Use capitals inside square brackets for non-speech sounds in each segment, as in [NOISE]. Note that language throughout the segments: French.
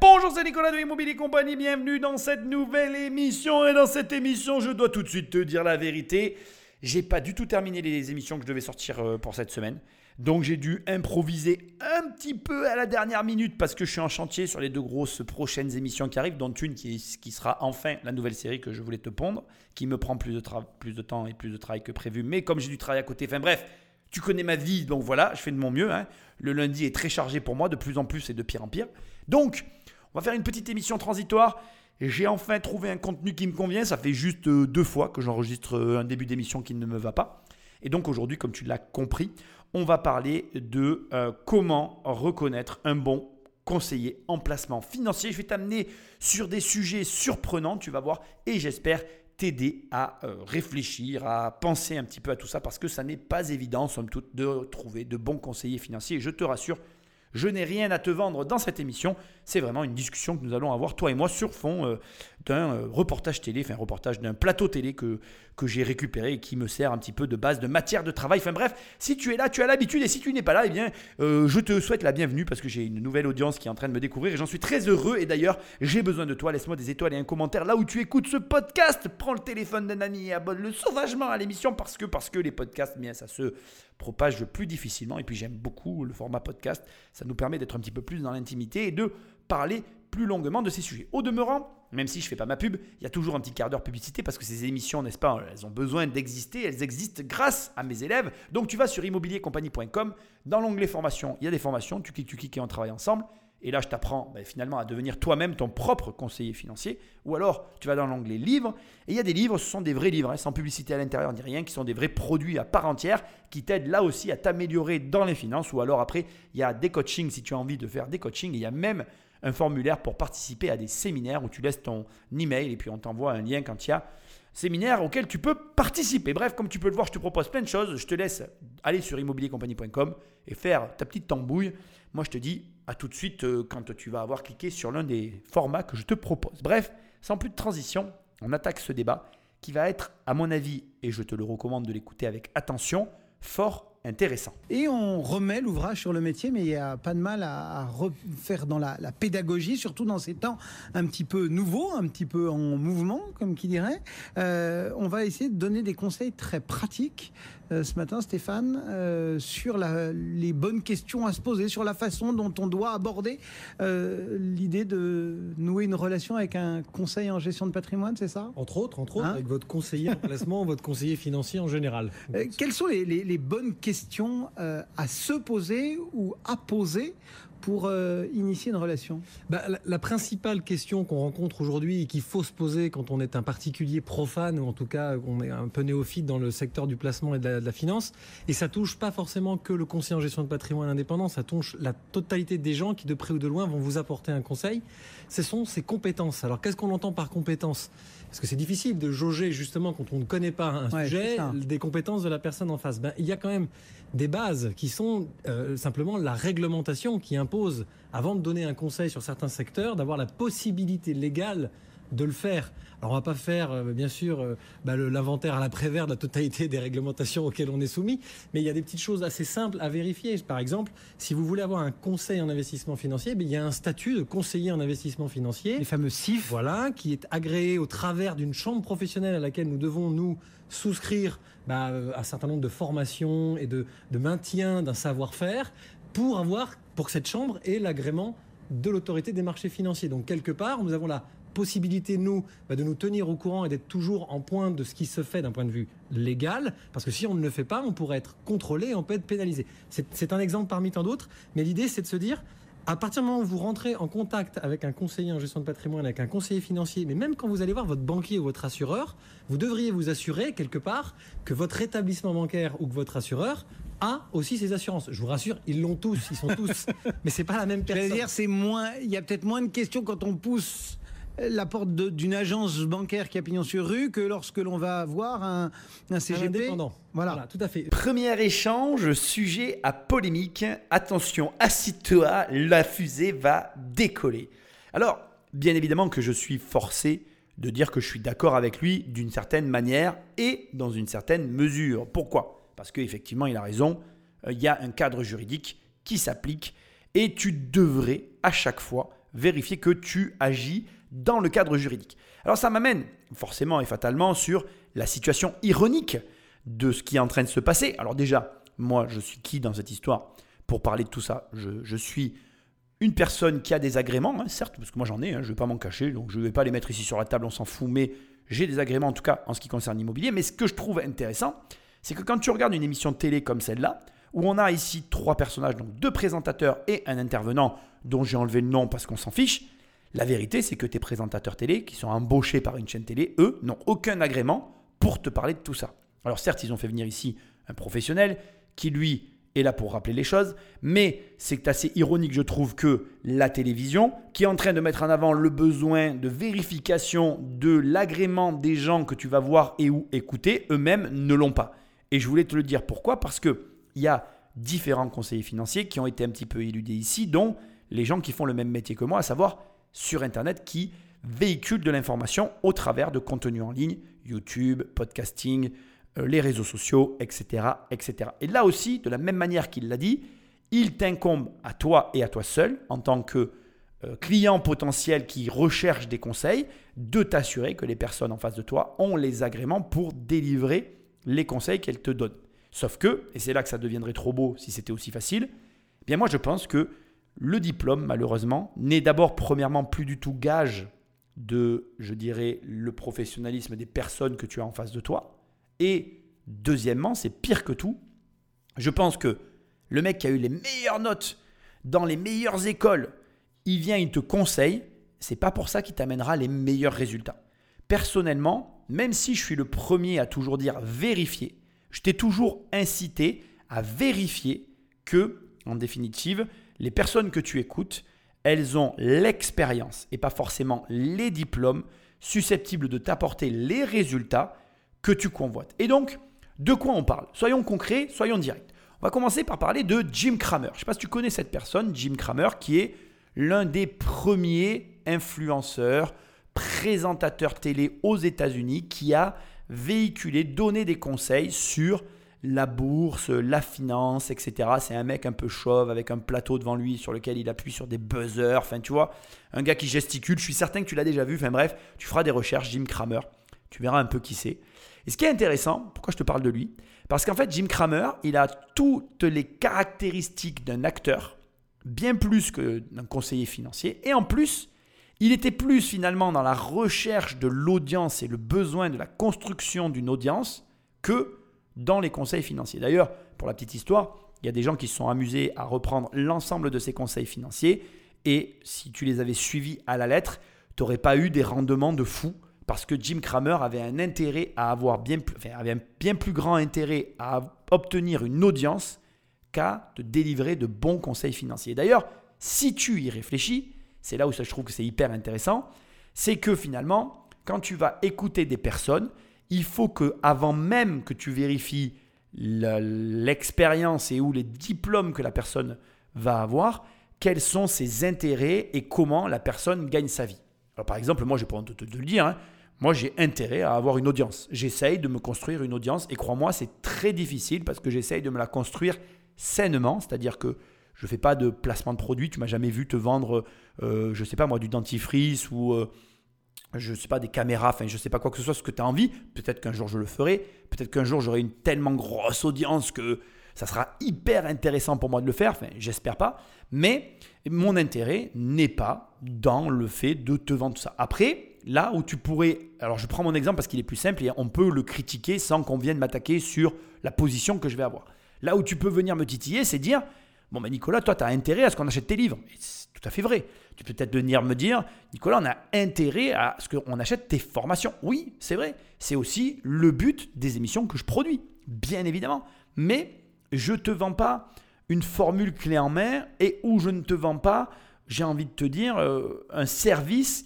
Bonjour, c'est Nicolas de Immobilier Compagnie, bienvenue dans cette nouvelle émission. Et dans cette émission, je dois tout de suite te dire la vérité. J'ai pas du tout terminé les émissions que je devais sortir euh, pour cette semaine. Donc j'ai dû improviser un petit peu à la dernière minute parce que je suis en chantier sur les deux grosses prochaines émissions qui arrivent, dont une qui, qui sera enfin la nouvelle série que je voulais te pondre, qui me prend plus de, plus de temps et plus de travail que prévu. Mais comme j'ai du travail à côté, enfin bref, tu connais ma vie, donc voilà, je fais de mon mieux. Hein. Le lundi est très chargé pour moi, de plus en plus et de pire en pire. Donc, on va faire une petite émission transitoire. J'ai enfin trouvé un contenu qui me convient. Ça fait juste euh, deux fois que j'enregistre euh, un début d'émission qui ne me va pas. Et donc aujourd'hui, comme tu l'as compris, on va parler de euh, comment reconnaître un bon conseiller en placement financier. Je vais t'amener sur des sujets surprenants, tu vas voir, et j'espère t'aider à euh, réfléchir, à penser un petit peu à tout ça, parce que ça n'est pas évident, somme toute, de trouver de bons conseillers financiers. Et je te rassure, je n'ai rien à te vendre dans cette émission. C'est vraiment une discussion que nous allons avoir, toi et moi, sur fond euh, d'un euh, reportage télé, enfin reportage d'un plateau télé que, que j'ai récupéré et qui me sert un petit peu de base de matière de travail. Enfin bref, si tu es là, tu as l'habitude et si tu n'es pas là, eh bien, euh, je te souhaite la bienvenue parce que j'ai une nouvelle audience qui est en train de me découvrir et j'en suis très heureux. Et d'ailleurs, j'ai besoin de toi. Laisse-moi des étoiles et un commentaire là où tu écoutes ce podcast. Prends le téléphone d'un ami et abonne-le sauvagement à l'émission parce que, parce que les podcasts, bien, ça se propage plus difficilement. Et puis j'aime beaucoup le format podcast. Ça nous permet d'être un petit peu plus dans l'intimité et de parler plus longuement de ces sujets. Au demeurant, même si je ne fais pas ma pub, il y a toujours un petit quart d'heure publicité parce que ces émissions, n'est-ce pas, elles ont besoin d'exister, elles existent grâce à mes élèves. Donc tu vas sur immobiliercompagnie.com, dans l'onglet formation, il y a des formations, tu cliques, tu cliques et on travaille ensemble. Et là, je t'apprends ben, finalement à devenir toi-même ton propre conseiller financier. Ou alors, tu vas dans l'onglet livres. Et il y a des livres, ce sont des vrais livres, hein, sans publicité à l'intérieur ni rien, qui sont des vrais produits à part entière, qui t'aident là aussi à t'améliorer dans les finances. Ou alors après, il y a des coachings si tu as envie de faire des coachings. Et il y a même un formulaire pour participer à des séminaires où tu laisses ton email et puis on t'envoie un lien quand il y a séminaire auquel tu peux participer. Bref, comme tu peux le voir, je te propose plein de choses. Je te laisse aller sur immobiliercompagnie.com et faire ta petite tambouille. Moi, je te dis à tout de suite euh, quand tu vas avoir cliqué sur l'un des formats que je te propose. Bref, sans plus de transition, on attaque ce débat qui va être, à mon avis, et je te le recommande de l'écouter avec attention, fort intéressant. Et on remet l'ouvrage sur le métier, mais il n'y a pas de mal à, refaire dans la, pédagogie, surtout dans ces temps un petit peu nouveaux, un petit peu en mouvement, comme qui dirait. Euh, on va essayer de donner des conseils très pratiques ce matin, Stéphane, euh, sur les bonnes questions à se poser, sur la façon dont on doit aborder l'idée de nouer une relation avec un conseil en gestion de patrimoine, c'est ça? Entre autres, entre autres, hein? avec votre conseiller en placement, votre conseiller financier en général. quelles sont les, les bonnes questions euh, à se poser ou à poser pour euh, initier une relation? Bah, la, principale question qu'on rencontre aujourd'hui et qu'il faut se poser quand on est un particulier profane ou en tout cas on est un peu néophyte dans le secteur du placement et de la, finance, et ça touche pas forcément que le conseiller en gestion de patrimoine indépendant, ça touche la totalité des gens qui de près ou de loin vont vous apporter un conseil, ce sont ses compétences. Alors qu'est-ce qu'on entend par compétences? Parce que c'est difficile de jauger justement quand on ne connaît pas un sujet des compétences de la personne en face. Ben, il y a quand même des bases qui sont euh, simplement la réglementation qui impose, avant de donner un conseil sur certains secteurs, d'avoir la possibilité légale de le faire. Alors on va pas faire, euh, bien sûr, euh, bah, l'inventaire à l'après-vert de la totalité des réglementations auxquelles on est soumis, mais il y a des petites choses assez simples à vérifier. Par exemple, si vous voulez avoir un conseil en investissement financier, ben, il y a un statut de conseiller en investissement financier. Les fameux CIF. Voilà, qui est agréé au travers d'une chambre professionnelle à laquelle nous devons, nous, souscrire bah, euh, un certain nombre de formations et de, de maintien d'un savoir-faire pour avoir, pour que cette chambre ait l'agrément de l'autorité des marchés financiers. Donc quelque part, nous avons la possibilité, nous, bah, de nous tenir au courant et d'être toujours en pointe de ce qui se fait d'un point de vue légal, parce que si on ne le fait pas, on pourrait être contrôlé et on peut être pénalisé. C'est un exemple parmi tant d'autres, mais l'idée, c'est de se dire, à partir du moment où vous rentrez en contact avec un conseiller en gestion de patrimoine, avec un conseiller financier, mais même quand vous allez voir votre banquier ou votre assureur, vous devriez vous assurer quelque part que votre établissement bancaire ou que votre assureur a aussi ses assurances. Je vous rassure, ils l'ont tous, ils sont tous, [LAUGHS] mais c'est pas la même personne. dire, c'est moins, il y a peut-être moins de questions quand on pousse la porte d'une agence bancaire qui a pignon sur rue que lorsque l'on va voir un, un CGP. indépendant. Voilà. tout à fait. Premier échange, sujet à polémique. Attention, assis-toi, la fusée va décoller. Alors, bien évidemment que je suis forcé de dire que je suis d'accord avec lui d'une certaine manière et dans une certaine mesure. Pourquoi? Parce qu'effectivement, il a raison. Euh, il y a un cadre juridique qui s'applique et tu devrais à chaque fois vérifier que tu agis dans le cadre juridique. Alors ça m'amène forcément et fatalement sur la situation ironique de ce qui est en train de se passer. Alors déjà, moi, je suis qui dans cette histoire? Pour parler de tout ça je, suis une personne qui a des agréments, hein, certes, parce que moi j'en ai, hein, je ne vais pas m'en cacher, donc je ne vais pas les mettre ici sur la table, on s'en fout, mais j'ai des agréments en tout cas en ce qui concerne l'immobilier. Mais ce que je trouve intéressant, c'est que quand tu regardes une émission de télé comme celle-là, où on a ici trois personnages, donc deux présentateurs et un intervenant dont j'ai enlevé le nom parce qu'on s'en fiche, la vérité c'est que tes présentateurs télé, qui sont embauchés par une chaîne télé, eux, n'ont aucun agrément pour te parler de tout ça. Alors certes, ils ont fait venir ici un professionnel qui, lui, est là pour rappeler les choses, mais c'est assez ironique, je trouve, que la télévision, qui est en train de mettre en avant le besoin de vérification de l'agrément des gens que tu vas voir et ou écouter, eux-mêmes ne l'ont pas. Et je voulais te le dire pourquoi, parce qu'il y a différents conseillers financiers qui ont été un petit peu éludés ici, dont les gens qui font le même métier que moi, à savoir sur Internet, qui véhiculent de l'information au travers de contenus en ligne, YouTube, podcasting, euh, les réseaux sociaux, etc., etc. Et là aussi, de la même manière qu'il l'a dit, il t'incombe à toi et à toi seul, en tant que euh, client potentiel qui recherche des conseils, de t'assurer que les personnes en face de toi ont les agréments pour délivrer les conseils qu'elles te donnent. Sauf que, et c'est là que ça deviendrait trop beau si c'était aussi facile, eh bien moi je pense que le diplôme, malheureusement, n'est d'abord premièrement plus du tout gage de, je dirais, le professionnalisme des personnes que tu as en face de toi. Et deuxièmement, c'est pire que tout. Je pense que le mec qui a eu les meilleures notes dans les meilleures écoles, il vient, il te conseille. C'est pas pour ça qu'il t'amènera les meilleurs résultats. Personnellement, même si je suis le premier à toujours dire vérifier, je t'ai toujours incité à vérifier que, en définitive, les personnes que tu écoutes, elles ont l'expérience et pas forcément les diplômes susceptibles de t'apporter les résultats que tu convoites. Et donc, de quoi on parle? Soyons concrets, soyons directs. On va commencer par parler de Jim Cramer. Je ne sais pas si tu connais cette personne, Jim Cramer, qui est l'un des premiers influenceurs, présentateurs télé aux États-Unis, qui a véhiculé, donné des conseils sur la bourse, la finance, etc. C'est un mec un peu chauve avec un plateau devant lui sur lequel il appuie sur des buzzers. Enfin, tu vois, un gars qui gesticule. Je suis certain que tu l'as déjà vu. Enfin, bref, tu feras des recherches, Jim Cramer. Tu verras un peu qui c'est. Et ce qui est intéressant, pourquoi je te parle de lui? Parce qu'en fait, Jim Cramer, il a toutes les caractéristiques d'un acteur, bien plus que d'un conseiller financier. Et en plus, il était plus finalement dans la recherche de l'audience et le besoin de la construction d'une audience que dans les conseils financiers. D'ailleurs, pour la petite histoire, il y a des gens qui se sont amusés à reprendre l'ensemble de ces conseils financiers et si tu les avais suivis à la lettre, tu n'aurais pas eu des rendements de fou parce que Jim Cramer avait un intérêt à avoir bien plus, avait un bien plus grand intérêt à obtenir une audience qu'à te délivrer de bons conseils financiers. D'ailleurs, si tu y réfléchis, c'est là où ça, je trouve que c'est hyper intéressant, c'est que finalement, quand tu vas écouter des personnes, il faut que avant même que tu vérifies l'expérience et ou les diplômes que la personne va avoir, quels sont ses intérêts et comment la personne gagne sa vie. Alors par exemple, moi je pas honte de te le dire, hein, moi j'ai intérêt à avoir une audience. J'essaye de me construire une audience et crois-moi, c'est très difficile parce que j'essaye de me la construire sainement, c'est-à-dire que je ne fais pas de placement de produits, tu m'as jamais vu te vendre, euh, je ne sais pas moi, du dentifrice ou... Euh, je sais pas, des caméras, enfin, je sais pas quoi que ce soit, ce que tu as envie. Peut-être qu'un jour je le ferai. Peut-être qu'un jour j'aurai une tellement grosse audience que ça sera hyper intéressant pour moi de le faire. J'espère pas. Mais mon intérêt n'est pas dans le fait de te vendre tout ça. Après, là où tu pourrais. Alors, je prends mon exemple parce qu'il est plus simple et on peut le critiquer sans qu'on vienne m'attaquer sur la position que je vais avoir. Là où tu peux venir me titiller, c'est dire Bon, ben Nicolas, toi, tu as intérêt à ce qu'on achète tes livres. Tout à fait vrai. Tu peux peut-être venir me dire, Nicolas, on a intérêt à ce qu'on achète tes formations. Oui, c'est vrai. C'est aussi le but des émissions que je produis, bien évidemment. Mais je ne te vends pas une formule clé en main et où je ne te vends pas, j'ai envie de te dire, euh, un service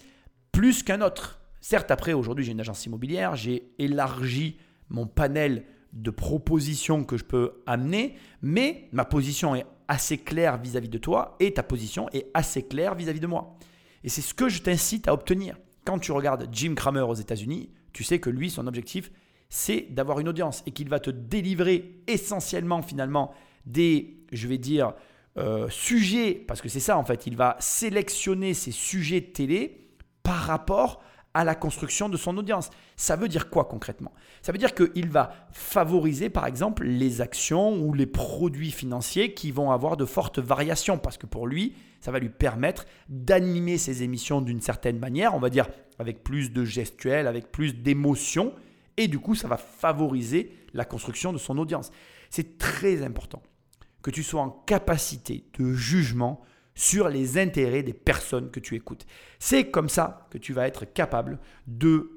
plus qu'un autre. Certes, après, aujourd'hui, j'ai une agence immobilière, j'ai élargi mon panel de propositions que je peux amener, mais ma position est assez claire vis-à-vis de toi et ta position est assez claire vis-à-vis de moi. Et c'est ce que je t'incite à obtenir. Quand tu regardes Jim Cramer aux États-Unis, tu sais que lui, son objectif, c'est d'avoir une audience et qu'il va te délivrer essentiellement finalement des, je vais dire, euh, sujets, parce que c'est ça en fait, il va sélectionner ses sujets de télé par rapport à la construction de son audience. Ça veut dire quoi concrètement? Ça veut dire qu'il va favoriser par exemple les actions ou les produits financiers qui vont avoir de fortes variations parce que pour lui, ça va lui permettre d'animer ses émissions d'une certaine manière, on va dire avec plus de gestuels, avec plus d'émotions et du coup ça va favoriser la construction de son audience. C'est très important que tu sois en capacité de jugement sur les intérêts des personnes que tu écoutes. C'est comme ça que tu vas être capable de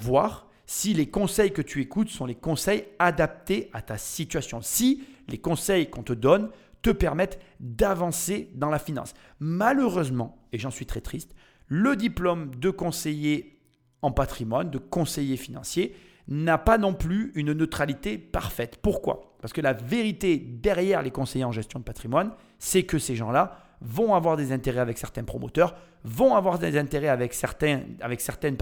voir si les conseils que tu écoutes sont les conseils adaptés à ta situation. Si les conseils qu'on te donne te permettent d'avancer dans la finance. Malheureusement, et j'en suis très triste, le diplôme de conseiller en patrimoine, de conseiller financier, n'a pas non plus une neutralité parfaite. Pourquoi? Parce que la vérité derrière les conseillers en gestion de patrimoine, c'est que ces gens-là vont avoir des intérêts avec certains promoteurs, vont avoir des intérêts avec, certains, avec certaines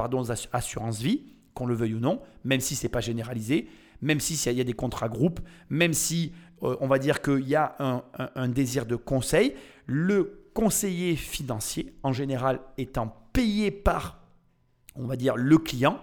assurances vie, qu'on le veuille ou non, même si ce n'est pas généralisé, même si il y a des contrats groupes, même si euh, on va dire qu'il y a un, un désir de conseil, le conseiller financier, en général étant payé par, on va dire, le client,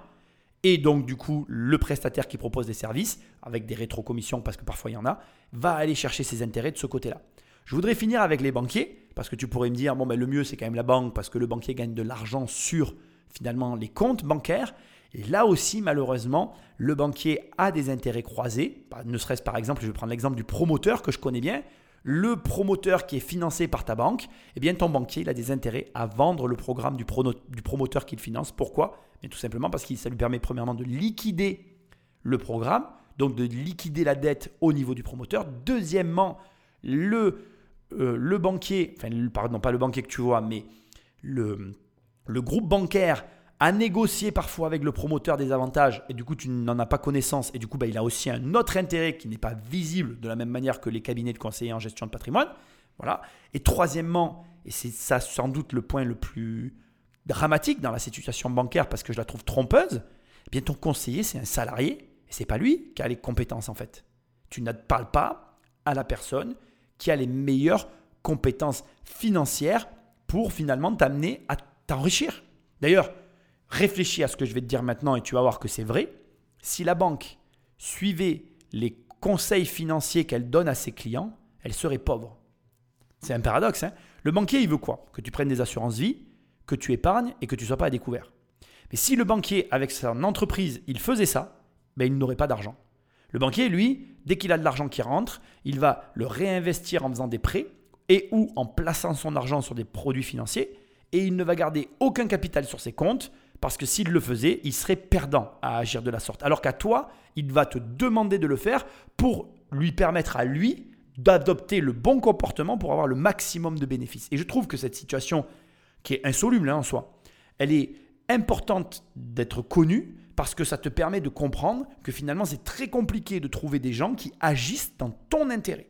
et donc du coup le prestataire qui propose des services, avec des rétrocommissions parce que parfois il y en a, va aller chercher ses intérêts de ce côté-là. Je voudrais finir avec les banquiers, parce que tu pourrais me dire, bon, ben, le mieux, c'est quand même la banque, parce que le banquier gagne de l'argent sur finalement les comptes bancaires. Et là aussi, malheureusement, le banquier a des intérêts croisés. Ne serait-ce par exemple, je vais prendre l'exemple du promoteur que je connais bien. Le promoteur qui est financé par ta banque, eh bien ton banquier il a des intérêts à vendre le programme du, du promoteur qu'il finance. Pourquoi? Tout simplement parce que ça lui permet premièrement de liquider le programme, donc de liquider la dette au niveau du promoteur. Deuxièmement, le euh, le banquier, enfin, pardon, pas le banquier que tu vois, mais le, groupe bancaire a négocié parfois avec le promoteur des avantages et du coup tu n'en as pas connaissance et du coup bah, il a aussi un autre intérêt qui n'est pas visible de la même manière que les cabinets de conseillers en gestion de patrimoine. Voilà. Et troisièmement, et c'est ça sans doute le point le plus dramatique dans la situation bancaire parce que je la trouve trompeuse, eh bien ton conseiller c'est un salarié et c'est pas lui qui a les compétences en fait. Tu ne parles pas à la personne qui a les meilleures compétences financières pour finalement t'amener à t'enrichir. D'ailleurs, réfléchis à ce que je vais te dire maintenant et tu vas voir que c'est vrai. Si la banque suivait les conseils financiers qu'elle donne à ses clients, elle serait pauvre. C'est un paradoxe. Hein le banquier, il veut quoi? Que tu prennes des assurances vie, que tu épargnes et que tu ne sois pas à découvert. Mais si le banquier, avec son entreprise, il faisait ça, ben il n'aurait pas d'argent. Le banquier, lui, dès qu'il a de l'argent qui rentre, il va le réinvestir en faisant des prêts et ou en plaçant son argent sur des produits financiers et il ne va garder aucun capital sur ses comptes parce que s'il le faisait, il serait perdant à agir de la sorte. Alors qu'à toi, il va te demander de le faire pour lui permettre à lui d'adopter le bon comportement pour avoir le maximum de bénéfices. Et je trouve que cette situation, qui est insoluble hein, en soi, elle est importante d'être connue parce que ça te permet de comprendre que finalement c'est très compliqué de trouver des gens qui agissent dans ton intérêt.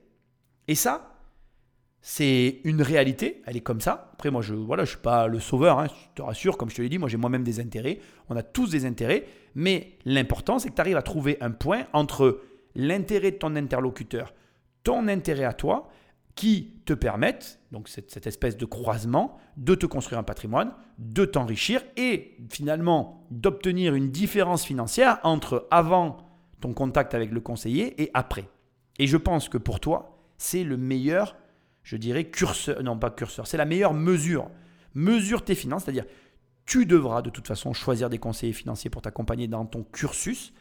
Et ça, c'est une réalité, elle est comme ça. Après moi je voilà, je suis pas le sauveur, hein, je te rassure, comme je te l'ai dit, moi j'ai moi-même des intérêts, on a tous des intérêts, mais l'important c'est que tu arrives à trouver un point entre l'intérêt de ton interlocuteur, ton intérêt à toi qui te permettent, donc cette, espèce de croisement, de te construire un patrimoine, de t'enrichir et finalement d'obtenir une différence financière entre avant ton contact avec le conseiller et après. Et je pense que pour toi, c'est le meilleur, je dirais, curseur, non pas curseur, c'est la meilleure mesure. Mesure tes finances, c'est-à-dire tu devras de toute façon choisir des conseillers financiers pour t'accompagner dans ton cursus.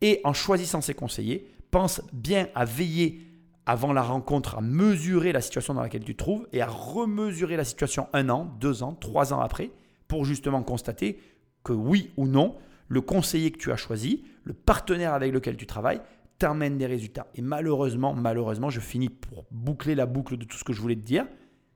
Et en choisissant ces conseillers, pense bien à veiller avant la rencontre à mesurer la situation dans laquelle tu te trouves et à remesurer la situation un an, deux ans, trois ans après pour justement constater que oui ou non, le conseiller que tu as choisi, le partenaire avec lequel tu travailles, t'amène des résultats. Et malheureusement, malheureusement, je finis pour boucler la boucle de tout ce que je voulais te dire.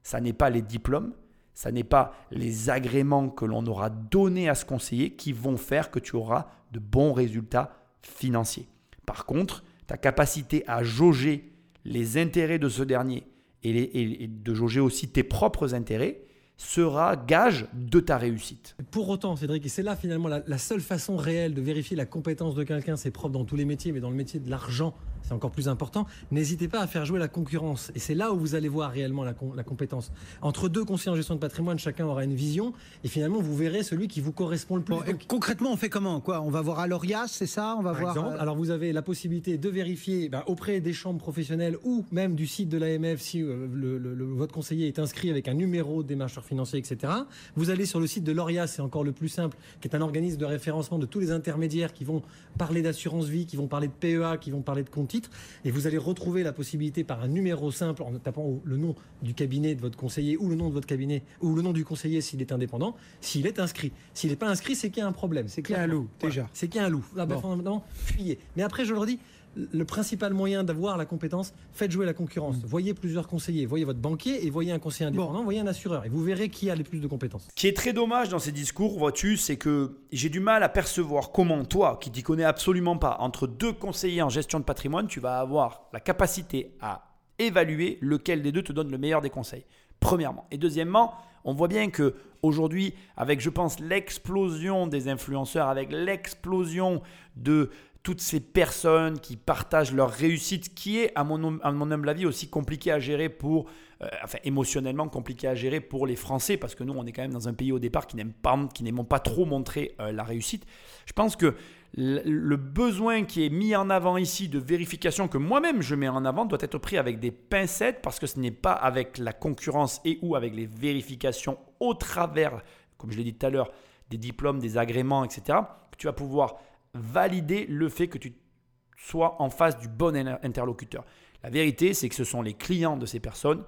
Ça n'est pas les diplômes, ça n'est pas les agréments que l'on aura donnés à ce conseiller qui vont faire que tu auras de bons résultats financiers. Par contre, ta capacité à jauger les intérêts de ce dernier et, de jauger aussi tes propres intérêts sera gage de ta réussite. Pour autant, Cédric, et c'est là finalement la, seule façon réelle de vérifier la compétence de quelqu'un, c'est propre dans tous les métiers, mais dans le métier de l'argent c'est encore plus important. N'hésitez pas à faire jouer la concurrence. Et c'est là où vous allez voir réellement la, la, compétence. Entre deux conseillers en gestion de patrimoine, chacun aura une vision. Et finalement, vous verrez celui qui vous correspond le plus. Bon, concrètement, on fait comment quoi? On va voir à l'ORIAS, c'est ça? On va Par voir. Exemple, euh... Alors, vous avez la possibilité de vérifier ben, auprès des chambres professionnelles ou même du site de l'AMF si euh, le, le, le, votre conseiller est inscrit avec un numéro de démarcheur financier, etc. Vous allez sur le site de l'ORIAS, c'est encore le plus simple, qui est un organisme de référencement de tous les intermédiaires qui vont parler d'assurance vie, qui vont parler de PEA, qui vont parler de compte titre. Et vous allez retrouver la possibilité par un numéro simple en tapant le nom du cabinet de votre conseiller ou le nom de votre cabinet ou le nom du conseiller s'il est indépendant, s'il est inscrit. S'il n'est pas inscrit, c'est qu'il y a un problème. C'est qu'il y a un loup, déjà. C'est qu'il y a un loup. Ah, ben, bon. Fondamentalement, fuyez. Mais après, je le redis, le principal moyen d'avoir la compétence, faites jouer la concurrence. Mmh. Voyez plusieurs conseillers, voyez votre banquier et voyez un conseiller indépendant, bon. voyez un assureur. Et vous verrez qui a les plus de compétences. Ce qui est très dommage dans ces discours, vois-tu, c'est que j'ai du mal à percevoir comment toi, qui t'y connais absolument pas, entre deux conseillers en gestion de patrimoine, tu vas avoir la capacité à évaluer lequel des deux te donne le meilleur des conseils. Premièrement. Et deuxièmement, on voit bien que aujourd'hui, avec, je pense, l'explosion des influenceurs, avec l'explosion de toutes ces personnes qui partagent leur réussite, qui est, à mon, humble avis, aussi compliqué à gérer pour, euh, enfin émotionnellement compliqué à gérer pour les Français, parce que nous, on est quand même dans un pays au départ qui n'aime pas, qui n'aimons pas trop montrer euh, la réussite. Je pense que le, le besoin qui est mis en avant ici de vérification, que moi-même je mets en avant, doit être pris avec des pincettes, parce que ce n'est pas avec la concurrence et ou avec les vérifications au travers, comme je l'ai dit tout à l'heure, des diplômes, des agréments, etc., que tu vas pouvoir valider le fait que tu sois en face du bon interlocuteur. La vérité, c'est que ce sont les clients de ces personnes,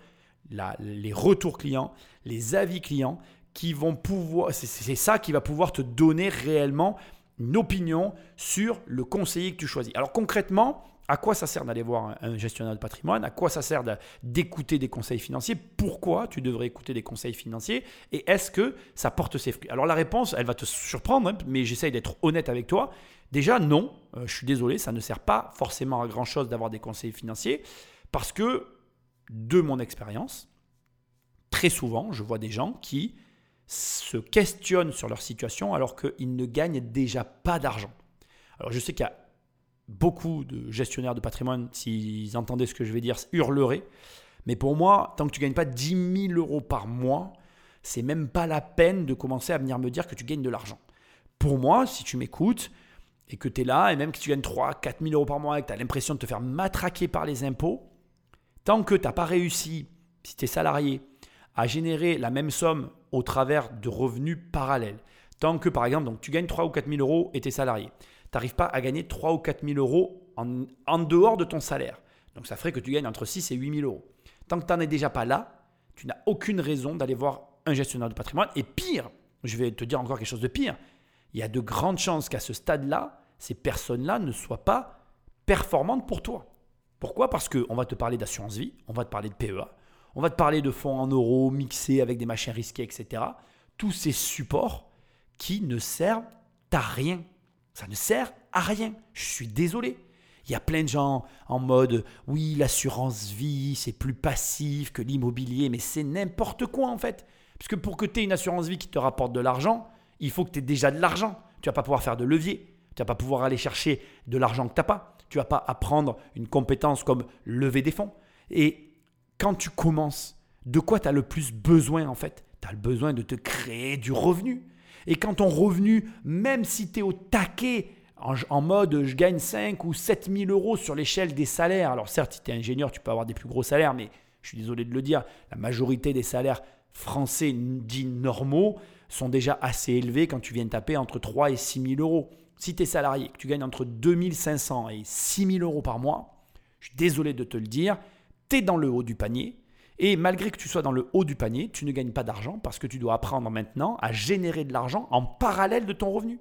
les retours clients, les avis clients qui vont pouvoir, c'est ça qui va pouvoir te donner réellement une opinion sur le conseiller que tu choisis. Alors concrètement, à quoi ça sert d'aller voir un gestionnaire de patrimoine? À quoi ça sert d'écouter des conseils financiers? Pourquoi tu devrais écouter des conseils financiers? Et est-ce que ça porte ses fruits? Alors la réponse, elle va te surprendre, hein, mais j'essaye d'être honnête avec toi. Déjà, non, euh, je suis désolé, ça ne sert pas forcément à grand-chose d'avoir des conseils financiers, parce que, de mon expérience, très souvent, je vois des gens qui se questionnent sur leur situation alors qu'ils ne gagnent déjà pas d'argent. Alors je sais qu'il y a beaucoup de gestionnaires de patrimoine, s'ils entendaient ce que je vais dire, hurleraient. Mais pour moi, tant que tu ne gagnes pas 10 000 euros par mois, c'est même pas la peine de commencer à venir me dire que tu gagnes de l'argent. Pour moi, si tu m'écoutes et que tu es là, et même que tu gagnes 3 4 000 euros par mois et que tu as l'impression de te faire matraquer par les impôts, tant que tu n'as pas réussi, si tu es salarié, à générer la même somme au travers de revenus parallèles, tant que par exemple donc, tu gagnes 3 ou 4 000 euros et tu es salarié, n'arrives pas à gagner 3 ou 4 000 euros en, en, dehors de ton salaire. Donc ça ferait que tu gagnes entre 6 et 8 000 euros. Tant que tu n'en es déjà pas là, tu n'as aucune raison d'aller voir un gestionnaire de patrimoine. Et pire, je vais te dire encore quelque chose de pire, il y a de grandes chances qu'à ce stade-là, ces personnes-là ne soient pas performantes pour toi. Pourquoi? Parce qu'on va te parler d'assurance vie, on va te parler de PEA, on va te parler de fonds en euros mixés avec des machins risqués, etc. Tous ces supports qui ne servent à rien. Ça ne sert à rien. Je suis désolé. Il y a plein de gens en mode oui, l'assurance vie, c'est plus passif que l'immobilier, mais c'est n'importe quoi en fait. Parce que pour que tu aies une assurance vie qui te rapporte de l'argent, il faut que tu aies déjà de l'argent. Tu vas pas pouvoir faire de levier. Tu vas pas pouvoir aller chercher de l'argent que tu n'as pas. Tu vas pas apprendre une compétence comme lever des fonds. Et quand tu commences, de quoi tu as le plus besoin en fait? Tu as le besoin de te créer du revenu. Et quand ton revenu, même si tu es au taquet, en, mode je gagne 5 ou 7 000 euros sur l'échelle des salaires, alors certes, si tu es ingénieur, tu peux avoir des plus gros salaires, mais je suis désolé de le dire, la majorité des salaires français dits normaux sont déjà assez élevés quand tu viens taper entre 3 et 6 000 euros. Si tu es salarié, que tu gagnes entre 2 500 et 6 000 euros par mois, je suis désolé de te le dire, tu es dans le haut du panier. Et malgré que tu sois dans le haut du panier, tu ne gagnes pas d'argent parce que tu dois apprendre maintenant à générer de l'argent en parallèle de ton revenu.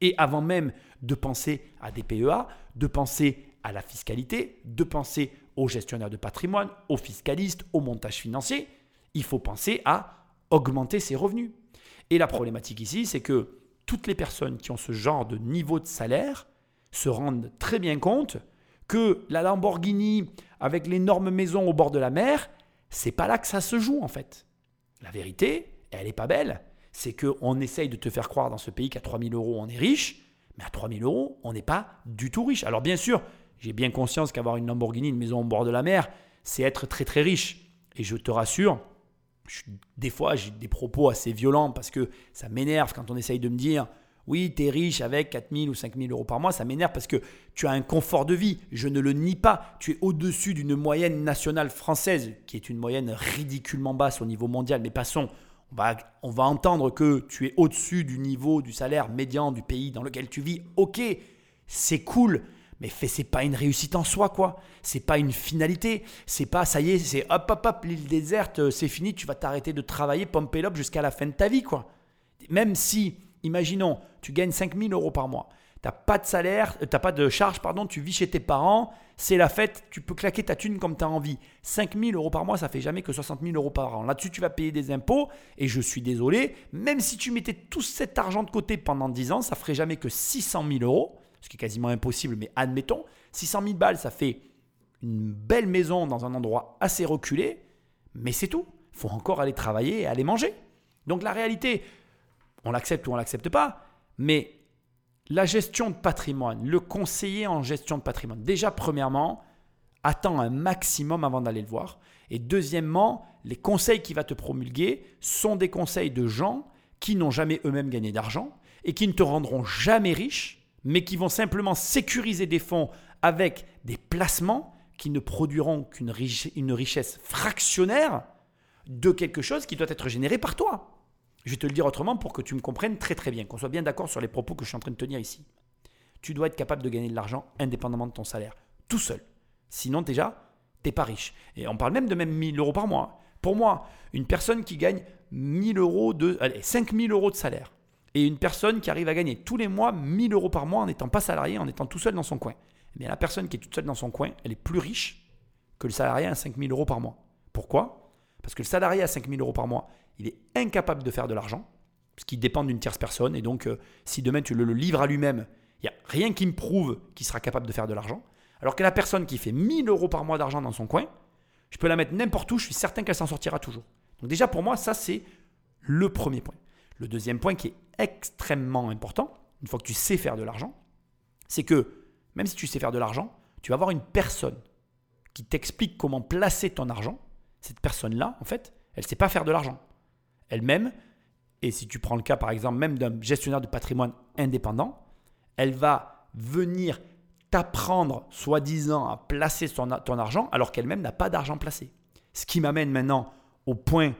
Et avant même de penser à des PEA, de penser à la fiscalité, de penser aux gestionnaires de patrimoine, aux fiscalistes, au montage financier, il faut penser à augmenter ses revenus. Et la problématique ici, c'est que toutes les personnes qui ont ce genre de niveau de salaire se rendent très bien compte que la Lamborghini avec l'énorme maison au bord de la mer, c'est pas là que ça se joue en fait. La vérité, elle n'est pas belle. C'est qu'on essaye de te faire croire dans ce pays qu'à 3000 euros on est riche, mais à 3000 euros on n'est pas du tout riche. Alors bien sûr, J'ai bien conscience qu'avoir une Lamborghini, une maison au bord de la mer, c'est être très très riche. Et je te rassure, des fois j'ai des propos assez violents parce que ça m'énerve quand on essaye de me dire oui, tu es riche avec 4 000 ou 5 000 euros par mois, ça m'énerve parce que tu as un confort de vie. Je ne le nie pas. Tu es au-dessus d'une moyenne nationale française, qui est une moyenne ridiculement basse au niveau mondial. Mais passons, on va, on va entendre que tu es au-dessus du niveau du salaire médian du pays dans lequel tu vis. Ok, c'est cool. Mais c'est pas une réussite en soi, quoi. C'est pas une finalité. C'est pas, ça y est, c'est hop, hop, hop, l'île déserte, c'est fini, tu vas t'arrêter de travailler, pomper l'op jusqu'à la fin de ta vie, quoi. Même si, imaginons, tu gagnes 5000 euros par mois, t'as pas de salaire, euh, t'as pas de charge, pardon, tu vis chez tes parents, c'est la fête, tu peux claquer ta thune comme tu as envie. 5000 euros par mois, ça fait jamais que 60 000 euros par an. Là-dessus, tu vas payer des impôts, et je suis désolé, même si tu mettais tout cet argent de côté pendant 10 ans, ça ferait jamais que 600 000 euros ce qui est quasiment impossible, mais admettons, 600 000 balles, ça fait une belle maison dans un endroit assez reculé, mais c'est tout. Il faut encore aller travailler et aller manger. Donc la réalité, on l'accepte ou on l'accepte pas, mais la gestion de patrimoine, le conseiller en gestion de patrimoine, déjà premièrement, attends un maximum avant d'aller le voir. Et deuxièmement, les conseils qu'il va te promulguer sont des conseils de gens qui n'ont jamais eux-mêmes gagné d'argent et qui ne te rendront jamais riche mais qui vont simplement sécuriser des fonds avec des placements qui ne produiront qu'une richesse fractionnaire de quelque chose qui doit être généré par toi. Je vais te le dire autrement pour que tu me comprennes très très bien, qu'on soit bien d'accord sur les propos que je suis en train de tenir ici. Tu dois être capable de gagner de l'argent indépendamment de ton salaire, tout seul. Sinon déjà, t'es pas riche. Et on parle même de même 1000 euros par mois. Pour moi, une personne qui gagne 1000 euros de, allez, 5000 euros de salaire, et une personne qui arrive à gagner tous les mois 1000 euros par mois en n'étant pas salarié, en étant tout seul dans son coin. Eh bien, la personne qui est toute seule dans son coin, elle est plus riche que le salarié à 5000 euros par mois. Pourquoi? Parce que le salarié à 5000 euros par mois, il est incapable de faire de l'argent, parce qu'il dépend d'une tierce personne. Et donc, euh, si demain tu le, le livres à lui-même, il n'y a rien qui me prouve qu'il sera capable de faire de l'argent. Alors que la personne qui fait 1000 euros par mois d'argent dans son coin, je peux la mettre n'importe où, je suis certain qu'elle s'en sortira toujours. Donc déjà, pour moi, ça, c'est le premier point. Le deuxième point qui est extrêmement important, une fois que tu sais faire de l'argent, c'est que même si tu sais faire de l'argent, tu vas avoir une personne qui t'explique comment placer ton argent. Cette personne-là, en fait, elle ne sait pas faire de l'argent. Elle-même, et si tu prends le cas par exemple même d'un gestionnaire de patrimoine indépendant, elle va venir t'apprendre, soi-disant, à placer ton argent alors qu'elle-même n'a pas d'argent placé. Ce qui m'amène maintenant au point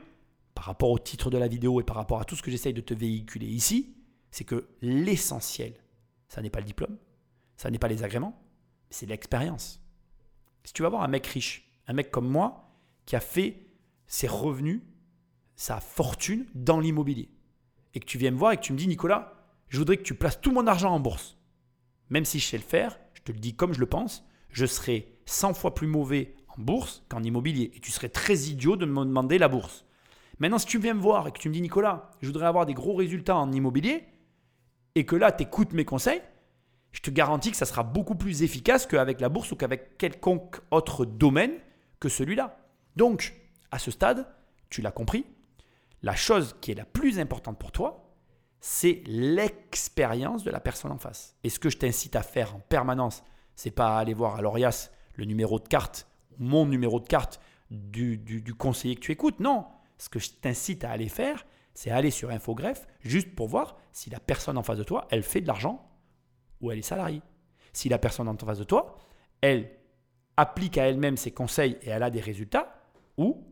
par rapport au titre de la vidéo et par rapport à tout ce que j'essaye de te véhiculer ici, c'est que l'essentiel, ça n'est pas le diplôme, ça n'est pas les agréments, c'est l'expérience. Si tu vas voir un mec riche, un mec comme moi, qui a fait ses revenus, sa fortune dans l'immobilier, et que tu viens me voir et que tu me dis, Nicolas, je voudrais que tu places tout mon argent en bourse. Même si je sais le faire, je te le dis comme je le pense, je serai 100 fois plus mauvais en bourse qu'en immobilier. Et tu serais très idiot de me demander la bourse. Maintenant, si tu viens me voir et que tu me dis, Nicolas, je voudrais avoir des gros résultats en immobilier, et que là, tu écoutes mes conseils, je te garantis que ça sera beaucoup plus efficace qu'avec la bourse ou qu'avec quelconque autre domaine que celui-là. Donc, à ce stade, tu l'as compris, la chose qui est la plus importante pour toi, c'est l'expérience de la personne en face. Et ce que je t'incite à faire en permanence, c'est pas aller voir à l'Orias le numéro de carte, mon numéro de carte du, conseiller que tu écoutes. Non, ce que je t'incite à aller faire, c'est aller sur Infogreffe juste pour voir si la personne en face de toi, elle fait de l'argent ou elle est salariée. Si la personne en face de toi, elle applique à elle-même ses conseils et elle a des résultats, ou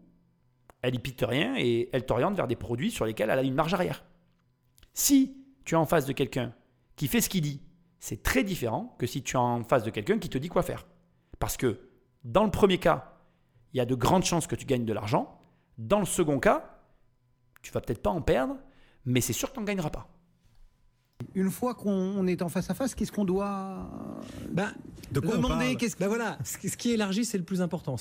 elle n'y pite rien et elle t'oriente vers des produits sur lesquels elle a une marge arrière. Si tu es en face de quelqu'un qui fait ce qu'il dit, c'est très différent que si tu es en face de quelqu'un qui te dit quoi faire. Parce que dans le premier cas, il y a de grandes chances que tu gagnes de l'argent. Dans le second cas, tu vas peut-être pas en perdre, mais c'est sûr que tu n'en gagneras pas. Une fois qu'on est en face à face, qu'est-ce qu'on doit bah, de demander qu'est-ce bah voilà, ce qui élargit, c'est le plus important.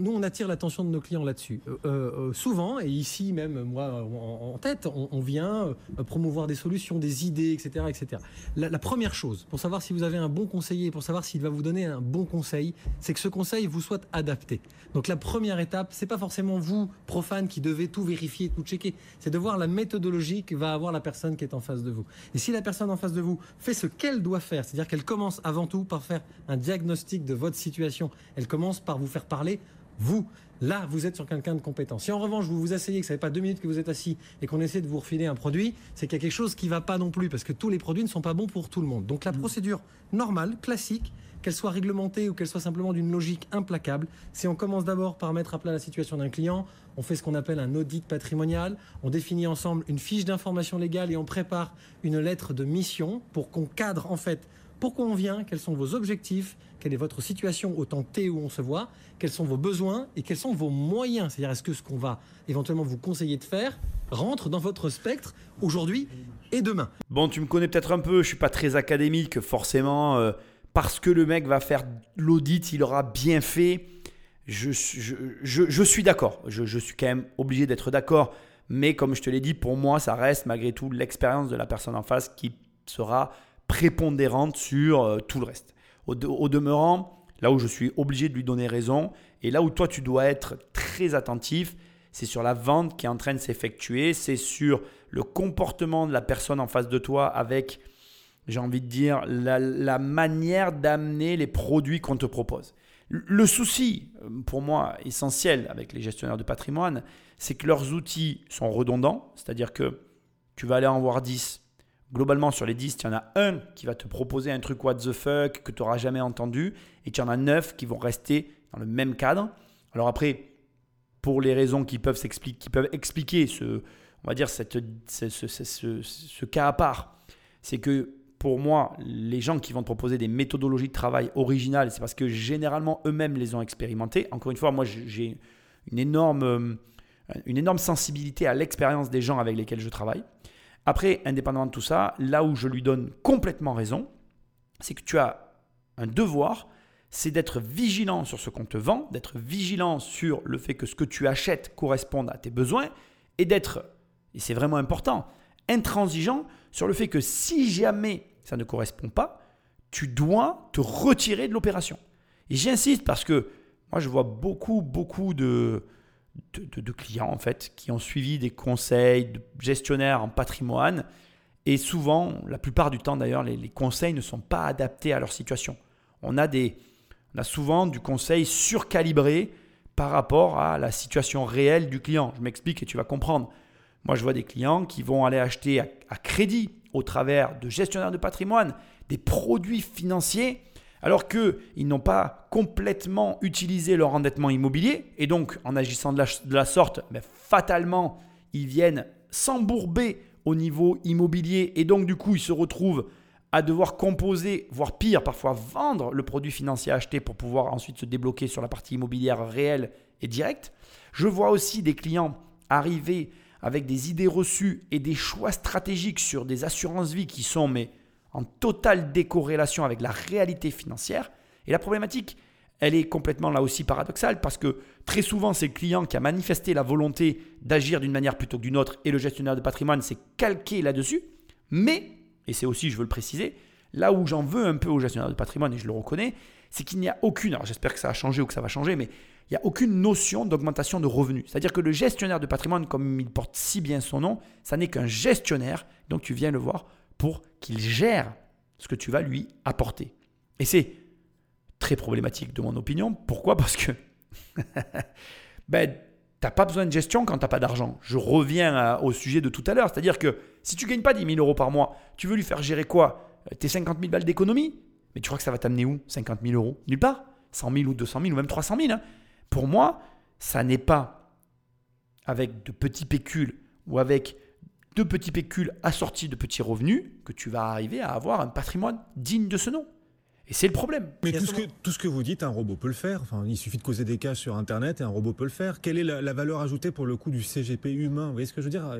nous, on attire l'attention de nos clients là-dessus. Euh, euh, euh, souvent, et ici même, moi, en, tête, on, vient promouvoir des solutions, des idées, etc. etc. La, la, première chose, pour savoir si vous avez un bon conseiller, pour savoir s'il va vous donner un bon conseil, c'est que ce conseil vous soit adapté. Donc la première étape, c'est pas forcément vous, profane, qui devez tout vérifier, tout checker. C'est de voir la méthodologie que va avoir la personne qui est en face de vous. Et si la personne en face de vous fait ce qu'elle doit faire, c'est-à-dire qu'elle commence avant tout par faire un diagnostic de votre situation, elle commence par vous faire parler, vous, là, vous êtes sur quelqu'un de compétent. Si en revanche, vous vous asseyez, que ça fait pas deux minutes que vous êtes assis et qu'on essaie de vous refiler un produit, c'est qu'il y a quelque chose qui ne va pas non plus, parce que tous les produits ne sont pas bons pour tout le monde. Donc la procédure normale, classique, qu'elle soit réglementée ou qu'elle soit simplement d'une logique implacable, si on commence d'abord par mettre à plat la situation d'un client, on fait ce qu'on appelle un audit patrimonial, on définit ensemble une fiche d'information légale et on prépare une lettre de mission pour qu'on cadre en fait pourquoi on vient, quels sont vos objectifs, quelle est votre situation au temps T où on se voit, quels sont vos besoins et quels sont vos moyens. C'est-à-dire est-ce que ce qu'on va éventuellement vous conseiller de faire rentre dans votre spectre aujourd'hui et demain. Bon, tu me connais peut-être un peu, je suis pas très académique, forcément, euh, parce que le mec va faire l'audit, il aura bien fait. Je, suis d'accord, je, suis quand même obligé d'être d'accord, mais comme je te l'ai dit, pour moi, ça reste malgré tout l'expérience de la personne en face qui sera prépondérante sur euh, tout le reste. Au, demeurant, là où je suis obligé de lui donner raison, et là où toi tu dois être très attentif, c'est sur la vente qui est en train de s'effectuer, c'est sur le comportement de la personne en face de toi avec, j'ai envie de dire, la manière d'amener les produits qu'on te propose. Le souci, euh, pour moi, essentiel avec les gestionnaires de patrimoine, c'est que leurs outils sont redondants, c'est-à-dire que tu vas aller en voir 10, globalement, sur les 10, il y en a un qui va te proposer un truc what the fuck que tu n'auras jamais entendu et tu en a 9 qui vont rester dans le même cadre. Alors après, pour les raisons qui peuvent, qui peuvent expliquer ce, on va dire cette, ce, ce, ce, ce cas à part, c'est que pour moi, les gens qui vont te proposer des méthodologies de travail originales, c'est parce que généralement eux-mêmes les ont expérimentées. Encore une fois, moi j'ai une énorme, une énorme sensibilité à l'expérience des gens avec lesquels je travaille. Après, indépendamment de tout ça, là où je lui donne complètement raison, c'est que tu as un devoir, c'est d'être vigilant sur ce qu'on te vend, d'être vigilant sur le fait que ce que tu achètes corresponde à tes besoins et d'être, et c'est vraiment important, intransigeant sur le fait que si jamais ça ne correspond pas, tu dois te retirer de l'opération. Et j'insiste parce que moi je vois beaucoup, beaucoup de, de, clients en fait qui ont suivi des conseils de gestionnaires en patrimoine et souvent, la plupart du temps d'ailleurs, les, conseils ne sont pas adaptés à leur situation. On a, des, on a souvent du conseil surcalibré par rapport à la situation réelle du client. Je m'explique et tu vas comprendre. Moi, je vois des clients qui vont aller acheter à crédit au travers de gestionnaires de patrimoine des produits financiers alors qu'ils n'ont pas complètement utilisé leur endettement immobilier, et donc en agissant de la, sorte, ben, fatalement, ils viennent s'embourber au niveau immobilier, et donc du coup, ils se retrouvent à devoir composer, voire pire, parfois vendre le produit financier acheté pour pouvoir ensuite se débloquer sur la partie immobilière réelle et directe. Je vois aussi des clients arriver avec des idées reçues et des choix stratégiques sur des assurances vie qui sont mais en totale décorrélation avec la réalité financière. Et la problématique, elle est complètement là aussi paradoxale parce que très souvent, c'est le client qui a manifesté la volonté d'agir d'une manière plutôt que d'une autre et le gestionnaire de patrimoine s'est calqué là-dessus. Mais, et c'est aussi, je veux le préciser, là où j'en veux un peu au gestionnaire de patrimoine et je le reconnais, c'est qu'il n'y a aucune, alors j'espère que ça a changé ou que ça va changer, mais il n'y a aucune notion d'augmentation de revenus. C'est-à-dire que le gestionnaire de patrimoine, comme il porte si bien son nom, ça n'est qu'un gestionnaire, donc tu viens le voir pour qu'il gère ce que tu vas lui apporter. Et c'est très problématique de mon opinion. Pourquoi? Parce que [LAUGHS] ben, tu n'as pas besoin de gestion quand tu n'as pas d'argent. Je reviens au sujet de tout à l'heure. C'est-à-dire que si tu ne gagnes pas 10 000 euros par mois, tu veux lui faire gérer quoi? Tes 50 000 balles d'économie? Mais tu crois que ça va t'amener où? 50 000 euros? Nulle part. 100 000 ou 200 000 ou même 300 000. Hein. Pour moi, ça n'est pas avec de petits pécules ou avec de petits pécules assortis de petits revenus que tu vas arriver à avoir un patrimoine digne de ce nom. Et c'est le problème. Mais tout ce, que, tout ce, que, vous dites, un robot peut le faire. Enfin, il suffit de causer des cas sur Internet et un robot peut le faire. Quelle est la, valeur ajoutée pour le coup du CGP humain? Vous voyez ce que je veux dire?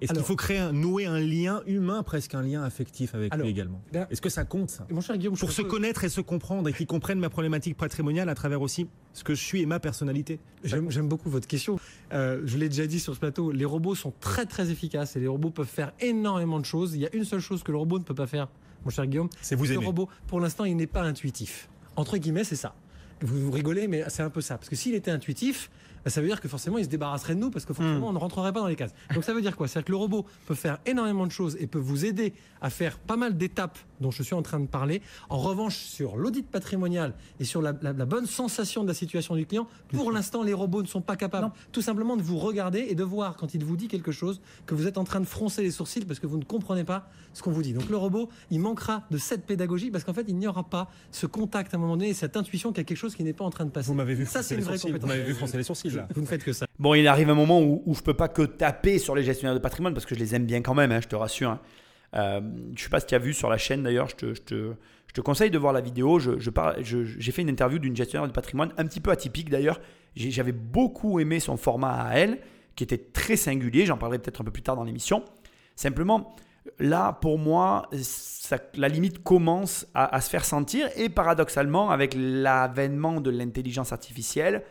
Est-ce qu'il faut créer un, nouer un lien humain, presque un lien affectif avec lui également? Est-ce que ça compte ça? Mon cher Guillaume, Pour se connaître et se comprendre et qu'ils comprennent ma problématique patrimoniale à travers aussi ce que je suis et ma personnalité. J'aime beaucoup votre question. Euh, je l'ai déjà dit sur ce plateau, les robots sont très très efficaces et les robots peuvent faire énormément de choses. Il y a une seule chose que le robot ne peut pas faire mon cher Guillaume. C'est vous Le robot, pour l'instant, il n'est pas intuitif. Entre guillemets, c'est ça. Vous, vous rigolez, mais c'est un peu ça. Parce que s'il était intuitif, bah, ça veut dire que forcément il se débarrasserait de nous parce que forcément on ne rentrerait pas dans les cases. Donc ça veut dire quoi? C'est-à-dire que le robot peut faire énormément de choses et peut vous aider à faire pas mal d'étapes dont je suis en train de parler. En revanche, sur l'audit patrimonial et sur la, la- la bonne sensation de la situation du client, pour l'instant les robots ne sont pas capables tout simplement de vous regarder et de voir quand il vous dit quelque chose que vous êtes en train de froncer les sourcils parce que vous ne comprenez pas ce qu'on vous dit. Donc le robot, il manquera de cette pédagogie parce qu'en fait il n'y aura pas ce contact à un moment donné et cette intuition qu'il y a quelque chose qui n'est pas en train de passer. Vous m'avez vu Ça froncer c'est les une vraie sourcils. Vous compétence. m'avez vu froncer les sourcils là. Vous ne faites que ça. Bon, il arrive un moment où, où je peux pas que taper sur les gestionnaires de patrimoine parce que je les aime bien quand même, hein, je te rassure. hein. Euh, je sais pas si tu as vu sur la chaîne d'ailleurs, je te, conseille de voir la vidéo. J'ai fait une interview d'une gestionnaire de patrimoine, un petit peu atypique d'ailleurs. J'avais beaucoup aimé son format à elle, qui était très singulier. J'en parlerai peut-être un peu plus tard dans l'émission. Simplement, là, pour moi, la limite commence à se faire sentir. Et paradoxalement, avec l'avènement de l'intelligence artificielle,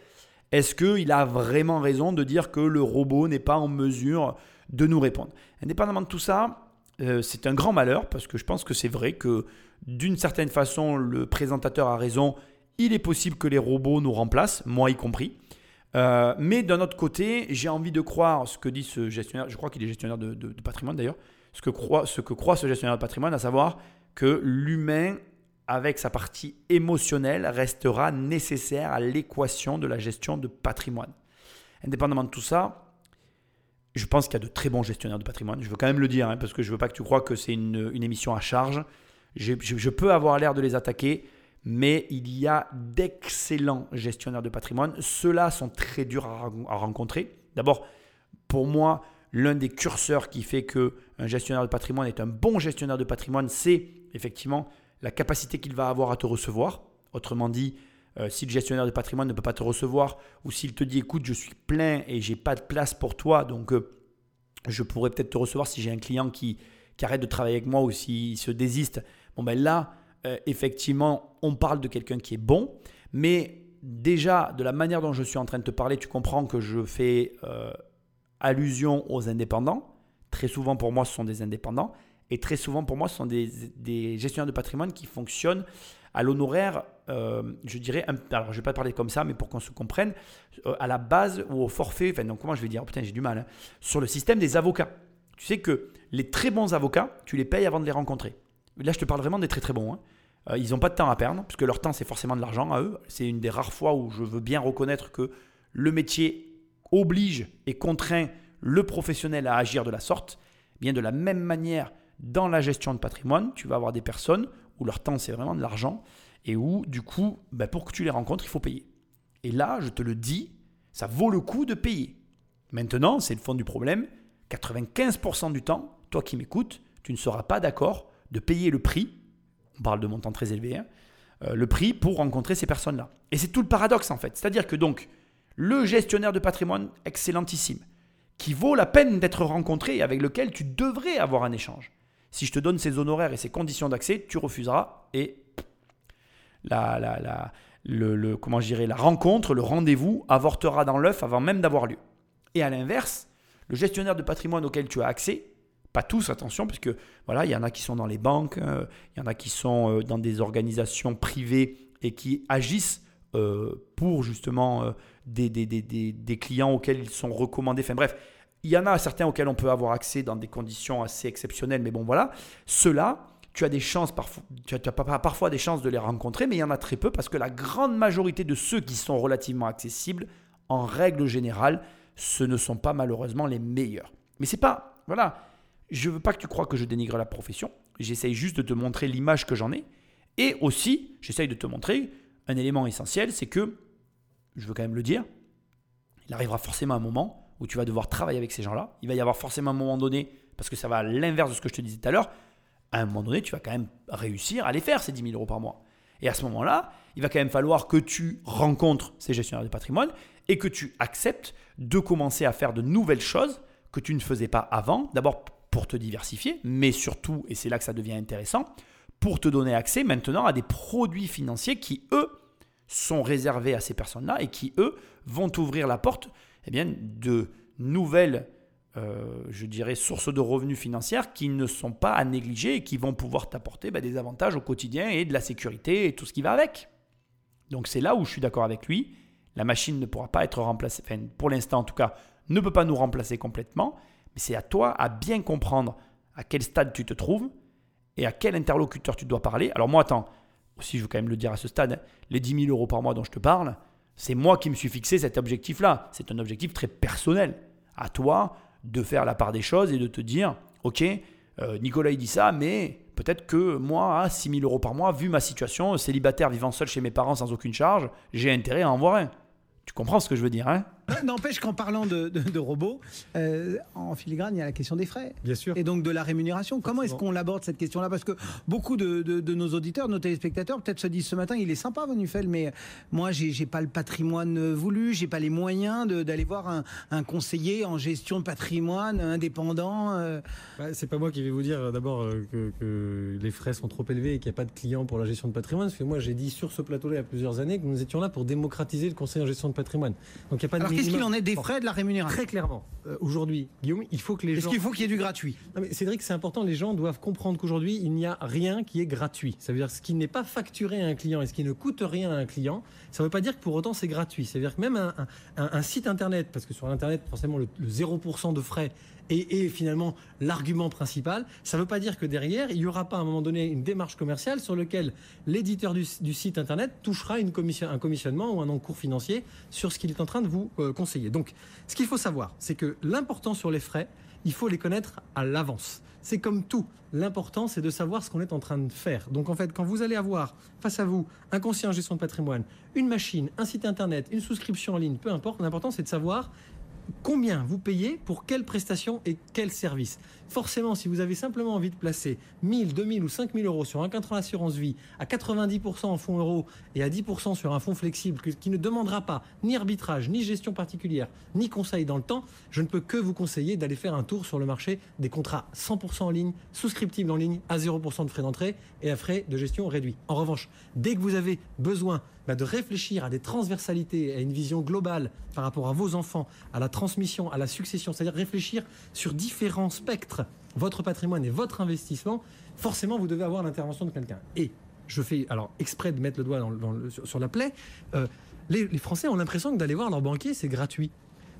est-ce qu'il a vraiment raison de dire que le robot n'est pas en mesure de nous répondre? Indépendamment de tout ça, euh, c'est un grand malheur parce que je pense que c'est vrai que d'une certaine façon, le présentateur a raison. Il est possible que les robots nous remplacent, moi y compris. Euh, mais d'un autre côté, j'ai envie de croire ce que dit ce gestionnaire, je crois qu'il est gestionnaire de, patrimoine d'ailleurs, ce que, croit, ce que croit ce gestionnaire de patrimoine, à savoir que l'humain, avec sa partie émotionnelle, restera nécessaire à l'équation de la gestion de patrimoine. Indépendamment de tout ça, je pense qu'il y a de très bons gestionnaires de patrimoine. Je veux quand même le dire, hein, parce que je veux pas que tu crois que c'est une, émission à charge. Je, peux avoir l'air de les attaquer, mais il y a d'excellents gestionnaires de patrimoine. Ceux-là sont très durs à, à rencontrer. D'abord, pour moi, l'un des curseurs qui fait que un gestionnaire de patrimoine est un bon gestionnaire de patrimoine, c'est effectivement la capacité qu'il va avoir à te recevoir. Autrement dit, euh, si le gestionnaire de patrimoine ne peut pas te recevoir, ou s'il te dit écoute, je suis plein et j'ai pas de place pour toi, donc euh, je pourrais peut-être te recevoir si j'ai un client qui, qui arrête de travailler avec moi ou s'il se désiste. Bon ben là, euh, effectivement, on parle de quelqu'un qui est bon, mais déjà, de la manière dont je suis en train de te parler, tu comprends que je fais allusion aux indépendants. Très souvent pour moi, ce sont des indépendants. Et très souvent pour moi, ce sont des, des gestionnaires de patrimoine qui fonctionnent à l'honoraire, euh, je dirais, alors je vais pas parler comme ça, mais pour qu'on se comprenne, euh, à la base ou au forfait, enfin donc comment je vais dire, Oh, putain j'ai du mal, hein, sur le système des avocats. Tu sais que les très bons avocats, tu les payes avant de les rencontrer. Là, je te parle vraiment des très très bons. hein. Euh, ils n'ont pas de temps à perdre, puisque leur temps, c'est forcément de l'argent à eux. C'est une des rares fois où je veux bien reconnaître que le métier oblige et contraint le professionnel à agir de la sorte. Bien de la même manière, dans la gestion de patrimoine, tu vas avoir des personnes où leur temps, c'est vraiment de l'argent, et où, du coup, ben, pour que tu les rencontres, il faut payer. Et là, je te le dis, ça vaut le coup de payer. Maintenant, c'est le fond du problème. 95% du temps, toi qui m'écoutes, tu ne seras pas d'accord de payer le prix, on parle de montants très élevés, hein, euh, le prix pour rencontrer ces personnes-là. Et c'est tout le paradoxe en fait. C'est-à-dire que donc, le gestionnaire de patrimoine excellentissime, qui vaut la peine d'être rencontré avec lequel tu devrais avoir un échange. Si je te donne ses honoraires et ses conditions d'accès, tu refuseras et la, la, la, le, la rencontre, le rendez-vous avortera dans l'œuf avant même d'avoir lieu. Et à l'inverse, le gestionnaire de patrimoine auquel tu as accès, pas tous, attention, parce voilà, il y en a qui sont dans les banques, euh, il y en a qui sont euh, dans des organisations privées et qui agissent euh, pour justement des, des, des, des clients auxquels ils sont recommandés. Enfin bref, il y en a certains auxquels on peut avoir accès dans des conditions assez exceptionnelles, mais bon voilà, ceux-là, tu as parfois des chances de les rencontrer, mais il y en a très peu parce que la grande majorité de ceux qui sont relativement accessibles, en règle générale, ce ne sont pas malheureusement les meilleurs. Mais c'est pas, voilà, je veux pas que tu crois que je dénigre la profession. J'essaye juste de te montrer l'image que j'en ai. Et aussi, j'essaye de te montrer un élément essentiel, c'est que, je veux quand même le dire, il arrivera forcément un moment où tu vas devoir travailler avec ces gens-là. Il va y avoir forcément un moment donné, parce que ça va à l'inverse de ce que je te disais tout à l'heure, à un moment donné, tu vas quand même réussir à les faire, ces 10 000 euros par mois. Et à ce moment-là, il va quand même falloir que tu rencontres ces gestionnaires de patrimoine et que tu acceptes de commencer à faire de nouvelles choses que tu ne faisais pas avant. D'abord pour te diversifier, mais surtout, et c'est là que ça devient intéressant, pour te donner accès maintenant à des produits financiers qui, eux, sont réservés à ces personnes-là et qui, eux, vont t'ouvrir la porte eh bien, de nouvelles, euh, je dirais, sources de revenus financières qui ne sont pas à négliger et qui vont pouvoir t'apporter bah, des avantages au quotidien et de la sécurité et tout ce qui va avec. Donc c'est là où je suis d'accord avec lui. La machine ne pourra pas être remplacée, enfin pour l'instant en tout cas, ne peut pas nous remplacer complètement, mais c'est à toi à bien comprendre à quel stade tu te trouves et à quel interlocuteur tu dois parler. Alors moi, attends, aussi je veux quand même le dire à ce stade, les 10 000 euros par mois dont je te parle, c'est moi qui me suis fixé cet objectif-là. C'est un objectif très personnel. À toi de faire la part des choses et de te dire, ok, euh, Nicolas il dit ça, mais peut-être que moi, à 6 000 euros par mois, vu ma situation, célibataire vivant seul chez mes parents sans aucune charge, j'ai intérêt à en voir un. Tu comprends ce que je veux dire, hein? N'empêche qu'en parlant de, robots, euh, en filigrane, il y a la question des frais. Bien sûr. Et donc de la rémunération. Comment est-ce qu'on l'aborde cette question-là? Parce que beaucoup de, nos auditeurs, nos téléspectateurs, peut-être se disent ce matin, il est sympa, Vonufel, mais moi, j'ai pas le patrimoine voulu, j'ai pas les moyens d'aller voir un, conseiller en gestion de patrimoine indépendant. Euh. Bah, c'est pas moi qui vais vous dire euh, d'abord que, les frais sont trop élevés et qu'il n'y a pas de clients pour la gestion de patrimoine. Parce que moi, j'ai dit sur ce plateau-là il y a plusieurs années que nous étions là pour démocratiser le conseil en gestion de patrimoine. Donc il n'y a pas de qu'est-ce qu'il en est des frais de la rémunération Très clairement, euh, aujourd'hui, Guillaume, il faut que les gens. Est-ce qu'il faut qu'il y ait du gratuit? Non, mais Cédric, c'est important. Les gens doivent comprendre qu'aujourd'hui, il n'y a rien qui est gratuit. Ça veut dire ce qui n'est pas facturé à un client et ce qui ne coûte rien à un client, ça ne veut pas dire que pour autant c'est gratuit. Ça veut dire que même un, site internet, parce que sur internet, forcément, le, le 0% de frais et, finalement l'argument principal. Ça ne veut pas dire que derrière, il n'y aura pas à un moment donné une démarche commerciale sur laquelle l'éditeur du, site internet touchera une commission, un commissionnement ou un encours financier sur ce qu'il est en train de vous euh, conseiller. Donc, ce qu'il faut savoir, c'est que l'important sur les frais, il faut les connaître à l'avance. C'est comme tout. L'important, c'est de savoir ce qu'on est en train de faire. Donc, en fait, quand vous allez avoir face à vous un conseiller en gestion de patrimoine, une machine, un site internet, une souscription en ligne, peu importe, l'important, c'est de savoir combien vous payez pour quelle prestation et quel service. Forcément, si vous avez simplement envie de placer 1000, 2000 ou 5000 euros sur un contrat d'assurance vie à 90% en fonds euros et à 10% sur un fonds flexible qui ne demandera pas ni arbitrage, ni gestion particulière, ni conseil dans le temps, je ne peux que vous conseiller d'aller faire un tour sur le marché des contrats 100% en ligne, souscriptibles en ligne, à 0% de frais d'entrée et à frais de gestion réduits. En revanche, dès que vous avez besoin bah, de réfléchir à des transversalités, à une vision globale par rapport à vos enfants, à la transmission, à la succession, c'est-à-dire réfléchir sur différents spectres, votre patrimoine et votre investissement, forcément vous devez avoir l'intervention de quelqu'un. Et je fais alors exprès de mettre le doigt sur, la plaie, euh, les, les Français ont l'impression que d'aller voir leur banquier, c'est gratuit.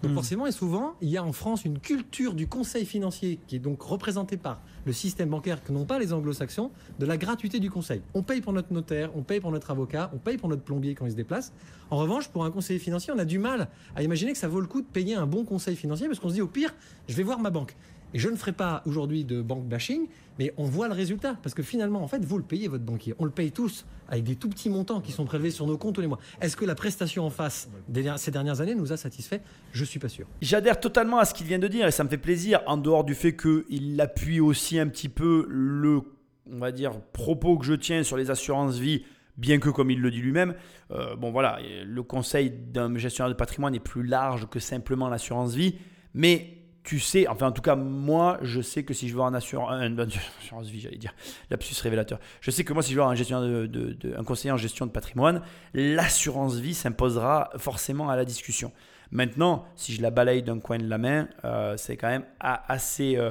Donc hmm. forcément, et souvent, il y a en France une culture du conseil financier qui est donc représentée par le système bancaire que n'ont pas les anglo-saxons, de la gratuité du conseil. On paye pour notre notaire, on paye pour notre avocat, on paye pour notre plombier quand il se déplace. En revanche, pour un conseiller financier, on a du mal à imaginer que ça vaut le coup de payer un bon conseil financier parce qu'on se dit au pire, je vais voir ma banque. Et je ne ferai pas aujourd'hui de banque bashing, mais on voit le résultat. Parce que finalement, en fait, vous le payez, votre banquier. On le paye tous avec des tout petits montants qui sont prélevés sur nos comptes tous les mois. Est-ce que la prestation en face ces dernières années nous a satisfait? Je suis pas sûr. J'adhère totalement à ce qu'il vient de dire et ça me fait plaisir, en dehors du fait qu'il appuie aussi un petit peu le, on va dire, propos que je tiens sur les assurances vie bien que comme il le dit lui-même, euh, bon voilà, le conseil d'un gestionnaire de patrimoine est plus large que simplement l'assurance vie, mais tu sais, enfin en tout cas moi je sais que si je veux un assurance, un, assurance vie j'allais dire, lapsus révélateur, je sais que moi si je veux un, gestionnaire de, un conseiller en gestion de patrimoine, l'assurance vie s'imposera forcément à la discussion. Maintenant, si je la balaye d'un coin de la main, euh, c'est quand même assez. Euh,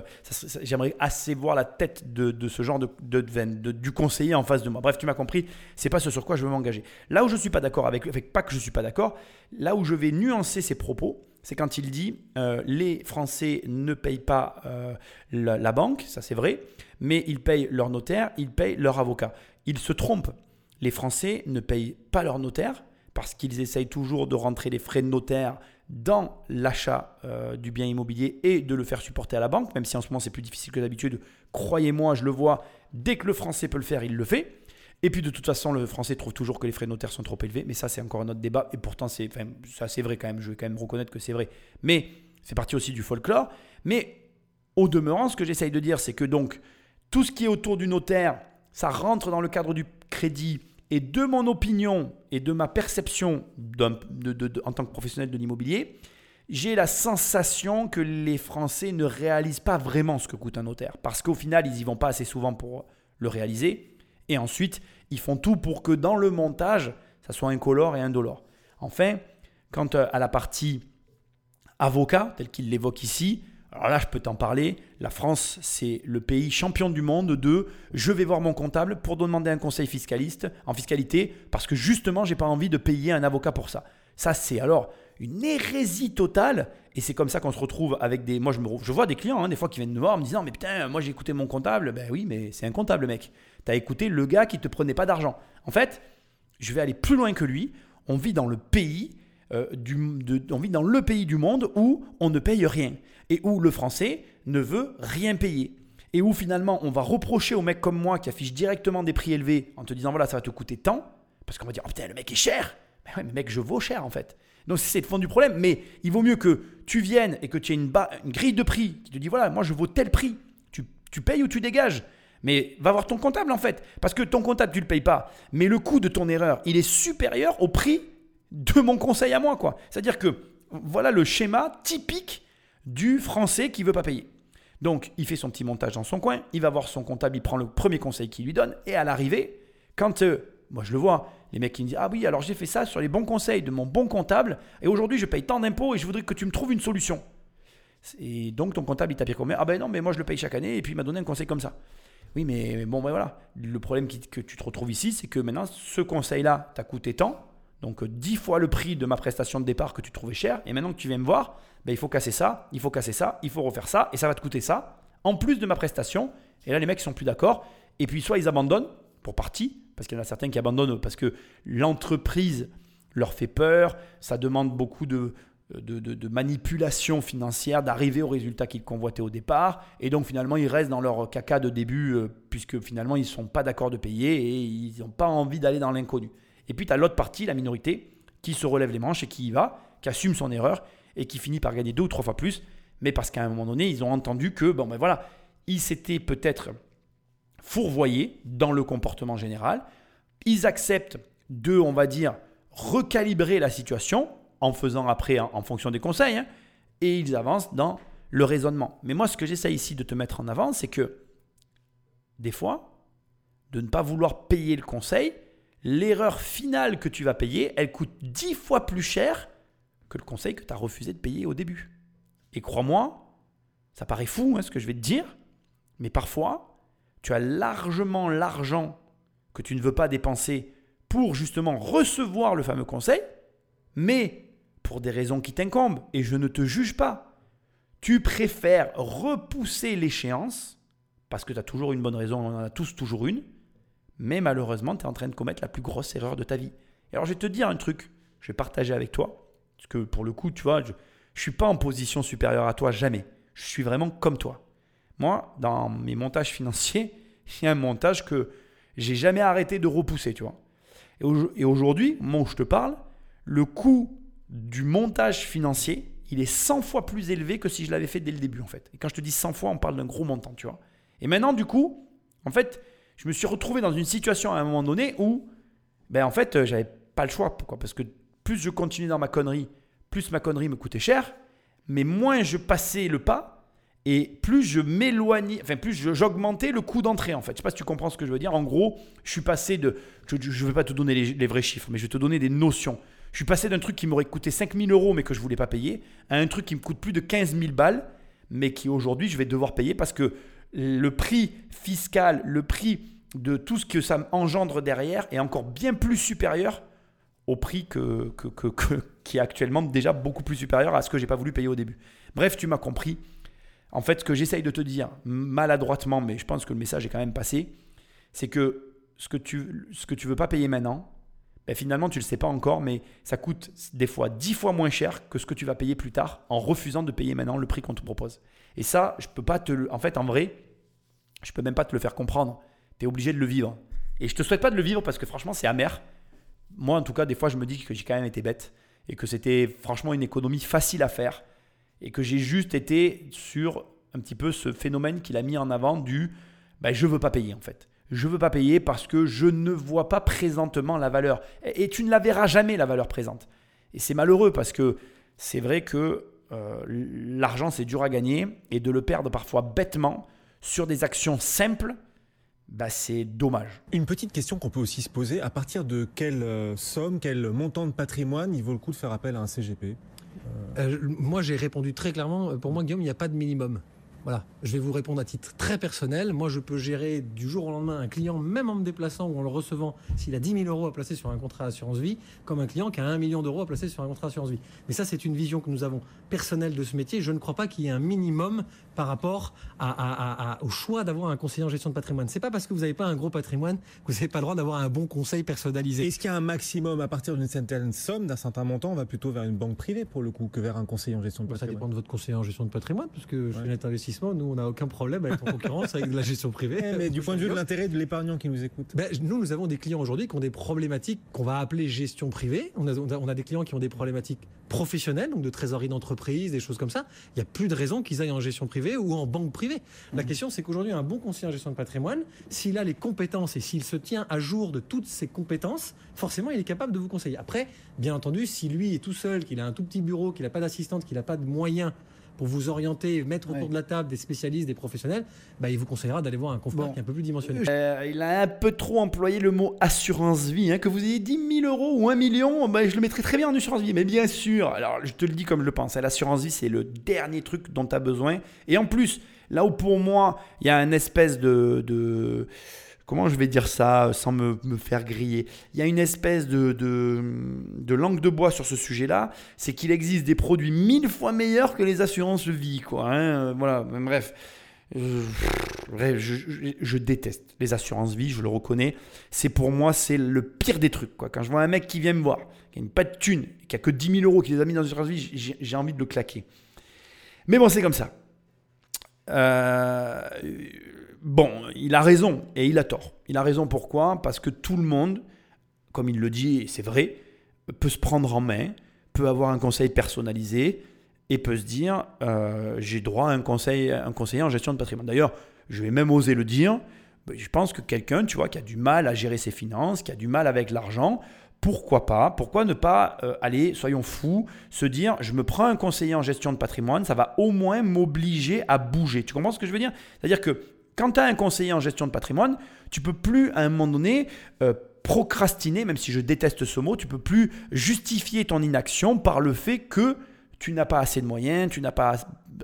j'aimerais assez voir la tête de, ce genre de, de, du conseiller en face de moi. Bref, tu m'as compris. C'est pas ce sur quoi je veux m'engager. Là où je suis pas d'accord avec, avec, pas que je suis pas d'accord, là où je vais nuancer ses propos, c'est quand il dit euh, les Français ne payent pas euh, la, banque, ça c'est vrai, mais ils payent leur notaire, ils payent leur avocat. Il se trompe. Les Français ne payent pas leur notaire parce qu'ils essayent toujours de rentrer les frais de notaire dans l'achat euh, du bien immobilier et de le faire supporter à la banque, même si en ce moment c'est plus difficile que d'habitude. Croyez-moi, je le vois, dès que le Français peut le faire, il le fait. Et puis de toute façon, le français trouve toujours que les frais notaires sont trop élevés, mais ça c'est encore un autre débat, et pourtant c'est vrai quand même, je vais quand même reconnaître que c'est vrai. Mais c'est parti aussi du folklore. Mais au demeurant, ce que j'essaye de dire, c'est que donc tout ce qui est autour du notaire, ça rentre dans le cadre du crédit, et de mon opinion et de ma perception en tant que professionnel de l'immobilier, j'ai la sensation que les Français ne réalisent pas vraiment ce que coûte un notaire, parce qu'au final, ils y vont pas assez souvent pour le réaliser. Et ensuite, ils font tout pour que dans le montage, ça soit incolore et indolore. Enfin, quant euh, à la partie avocat, tel qu'il l'évoque ici, alors là, je peux t'en parler. La France, c'est le pays champion du monde de je vais voir mon comptable pour demander un conseil fiscaliste en fiscalité parce que justement, j'ai pas envie de payer un avocat pour ça. Ça, c'est alors une hérésie totale. Et c'est comme ça qu'on se retrouve avec des. Moi, je, me... je vois des clients, hein, des fois, qui viennent me voir en me disant Mais putain, moi, j'ai écouté mon comptable. Ben oui, mais c'est un comptable, mec. Tu as écouté le gars qui te prenait pas d'argent. En fait, je vais aller plus loin que lui. On vit dans le pays. Euh, du, on vit dans le pays du monde où on ne paye rien et où le français ne veut rien payer et où finalement on va reprocher au mec comme moi qui affiche directement des prix élevés en te disant voilà ça va te coûter tant parce qu'on va dire oh putain le mec est cher mais ouais mais mec je vaux cher en fait donc c'est le fond du problème. Mais il vaut mieux que tu viennes et que tu aies une, grille de prix qui te dit voilà, moi je vaux tel prix. Tu payes ou tu dégages. Mais va voir ton comptable en fait. Parce que ton comptable, tu ne le payes pas. Mais le coût de ton erreur, il est supérieur au prix de mon conseil à moi. quoi. C'est-à-dire que voilà le schéma typique du français qui veut pas payer. Donc il fait son petit montage dans son coin, il va voir son comptable, il prend le premier conseil qu'il lui donne. Et à l'arrivée, quand euh, moi, je le vois. Les mecs qui me disent Ah oui, alors j'ai fait ça sur les bons conseils de mon bon comptable, et aujourd'hui je paye tant d'impôts et je voudrais que tu me trouves une solution. Et donc ton comptable, il t'a payé combien Ah ben non, mais moi je le paye chaque année, et puis il m'a donné un conseil comme ça. Oui, mais bon, ben voilà. Le problème que tu te retrouves ici, c'est que maintenant, ce conseil-là t'a coûté tant, donc 10 fois le prix de ma prestation de départ que tu trouvais cher, et maintenant que tu viens me voir, ben, il faut casser ça, il faut casser ça, il faut refaire ça, et ça va te coûter ça, en plus de ma prestation. Et là, les mecs sont plus d'accord, et puis soit ils abandonnent, pour partie, parce qu'il y en a certains qui abandonnent parce que l'entreprise leur fait peur, ça demande beaucoup de, de, manipulation financière, d'arriver au résultat qu'ils convoitaient au départ, et donc finalement ils restent dans leur caca de début, euh, puisque finalement ils ne sont pas d'accord de payer et ils n'ont pas envie d'aller dans l'inconnu. Et puis tu as l'autre partie, la minorité, qui se relève les manches et qui y va, qui assume son erreur et qui finit par gagner deux ou trois fois plus, mais parce qu'à un moment donné, ils ont entendu que, bon ben voilà, ils s'étaient peut-être fourvoyés dans le comportement général. Ils acceptent de, on va dire, recalibrer la situation en faisant après en, fonction des conseils, hein, et ils avancent dans le raisonnement. Mais moi, ce que j'essaie ici de te mettre en avant, c'est que des fois, de ne pas vouloir payer le conseil, l'erreur finale que tu vas payer, elle coûte dix fois plus cher que le conseil que tu as refusé de payer au début. Et crois-moi, ça paraît fou hein, ce que je vais te dire, mais parfois, tu as largement l'argent que tu ne veux pas dépenser pour justement recevoir le fameux conseil, mais pour des raisons qui t'incombent, et je ne te juge pas, tu préfères repousser l'échéance, parce que tu as toujours une bonne raison, on en a tous toujours une, mais malheureusement, tu es en train de commettre la plus grosse erreur de ta vie. Alors je vais te dire un truc, je vais partager avec toi, parce que pour le coup, tu vois, je ne suis pas en position supérieure à toi, jamais. Je suis vraiment comme toi. Moi, dans mes montages financiers, [LAUGHS] il y a un montage que j'ai jamais arrêté de repousser, tu vois. Et aujourd'hui, au moment où je te parle, le coût du montage financier, il est 100 fois plus élevé que si je l'avais fait dès le début, en fait. Et quand je te dis 100 fois, on parle d'un gros montant, tu vois. Et maintenant, du coup, en fait, je me suis retrouvé dans une situation à un moment donné où, ben en fait, j'avais pas le choix. Pourquoi? Parce que plus je continuais dans ma connerie, plus ma connerie me coûtait cher, mais moins je passais le pas, et plus je m'éloignais, enfin plus j'augmentais le coût d'entrée en fait. Je sais pas si tu comprends ce que je veux dire. En gros, je suis passé de, je ne vais pas te donner les, vrais chiffres, mais je vais te donner des notions. Je suis passé d'un truc qui m'aurait coûté 5000 euros mais que je voulais pas payer, à un truc qui me coûte plus de 15 000 balles, mais qui aujourd'hui je vais devoir payer parce que le prix fiscal, le prix de tout ce que ça engendre derrière est encore bien plus supérieur au prix [LAUGHS] qui est actuellement déjà beaucoup plus supérieur à ce que j'ai pas voulu payer au début. Bref, tu m'as compris. En fait, ce que j'essaye de te dire, maladroitement, mais je pense que le message est quand même passé, c'est que ce que tu ce que tu veux pas payer maintenant, ben finalement, tu ne le sais pas encore, mais ça coûte des fois dix fois moins cher que ce que tu vas payer plus tard en refusant de payer maintenant le prix qu'on te propose. Et ça, je peux pas te le. En fait, en vrai, je peux même pas te le faire comprendre. Tu es obligé de le vivre. Et je te souhaite pas de le vivre parce que franchement, c'est amer. Moi, en tout cas, des fois, je me dis que j'ai quand même été bête et que c'était franchement une économie facile à faire et que j'ai juste été sur un petit peu ce phénomène qu'il a mis en avant du ben, je veux pas payer en fait. Je veux pas payer parce que je ne vois pas présentement la valeur. Et, tu ne la verras jamais la valeur présente. Et c'est malheureux parce que c'est vrai que euh, l'argent c'est dur à gagner et de le perdre parfois bêtement sur des actions simples, bah, c'est dommage. Une petite question qu'on peut aussi se poser, à partir de quelle euh, somme, quel montant de patrimoine il vaut le coup de faire appel à un CGP euh, moi, j'ai répondu très clairement. Pour moi, Guillaume, il n'y a pas de minimum. Voilà, je vais vous répondre à titre très personnel. Moi, je peux gérer du jour au lendemain un client, même en me déplaçant ou en le recevant, s'il a 10 000 euros à placer sur un contrat assurance vie, comme un client qui a 1 million d'euros à placer sur un contrat assurance vie. Mais ça, c'est une vision que nous avons personnelle de ce métier. Je ne crois pas qu'il y ait un minimum par rapport au choix d'avoir un conseiller en gestion de patrimoine. C'est pas parce que vous n'avez pas un gros patrimoine que vous n'avez pas le droit d'avoir un bon conseil personnalisé. Est-ce qu'il y a un maximum à partir d'une certaine somme, d'un certain montant, on va plutôt vers une banque privée pour le coup que vers un conseiller en gestion de patrimoine Ça dépend de votre conseiller en gestion de patrimoine, parce que chez net investissement, nous, on n'a aucun problème être en concurrence avec de la gestion privée. mais du point de vue de l'intérêt de l'épargnant qui nous écoute. Ben, nous, nous avons des clients aujourd'hui qui ont des problématiques qu'on va appeler gestion privée. On a, on a, des clients qui ont des problématiques professionnelles, donc de trésorerie d'entreprise, des choses comme ça. Il n'y a plus de raison qu'ils aillent en gestion privée ou en banque privée. La question, c'est qu'aujourd'hui, un bon conseiller en gestion de patrimoine, s'il a les compétences et s'il se tient à jour de toutes ses compétences, forcément, il est capable de vous conseiller. Après, bien entendu, si lui est tout seul, qu'il a un tout petit bureau, qu'il n'a pas d'assistante, qu'il n'a pas de moyens pour vous orienter, mettre autour de la table des spécialistes, des professionnels, bah, il vous conseillera d'aller voir un confrère qui est un peu plus dimensionné. Euh, il a un peu trop employé le mot assurance vie. Hein, que vous ayez 10 000 euros ou 1 million, bah, je le mettrais très bien en assurance vie. Mais bien sûr, alors je te le dis comme je le pense, hein, l'assurance vie, c'est le dernier truc dont tu as besoin. Et en plus, là où pour moi, il y a une espèce de, de comment je vais dire ça sans me, faire griller Il y a une espèce de, de, langue de bois sur ce sujet-là, c'est qu'il existe des produits mille fois meilleurs que les assurances vie, quoi. Hein. voilà, bref. Euh, je, déteste les assurances vie, je le reconnais. C'est pour moi, c'est le pire des trucs. Quand je vois un mec qui vient me voir, qui a une pas de thune, qui a que 10 000 euros, qui les a mis dans une assurance vie, j'ai envie de le claquer. Mais bon, c'est comme ça. Euh, bon, il a raison et il a tort. Il a raison pourquoi? Parce que tout le monde, comme il le dit, et c'est vrai, peut se prendre en main, peut avoir un conseil personnalisé et peut se dire euh, j'ai droit à un, conseil, un conseiller en gestion de patrimoine. D'ailleurs, je vais même oser le dire. Ben, je pense que quelqu'un, tu vois, qui a du mal à gérer ses finances, qui a du mal avec l'argent, pourquoi pas Pourquoi ne pas euh, aller, soyons fous, se dire je me prends un conseiller en gestion de patrimoine, ça va au moins m'obliger à bouger. Tu comprends ce que je veux dire? C'est-à-dire que quand tu as un conseiller en gestion de patrimoine, tu peux plus à un moment donné euh, procrastiner, même si je déteste ce mot, tu peux plus justifier ton inaction par le fait que tu n'as pas assez de moyens, tu n'as pas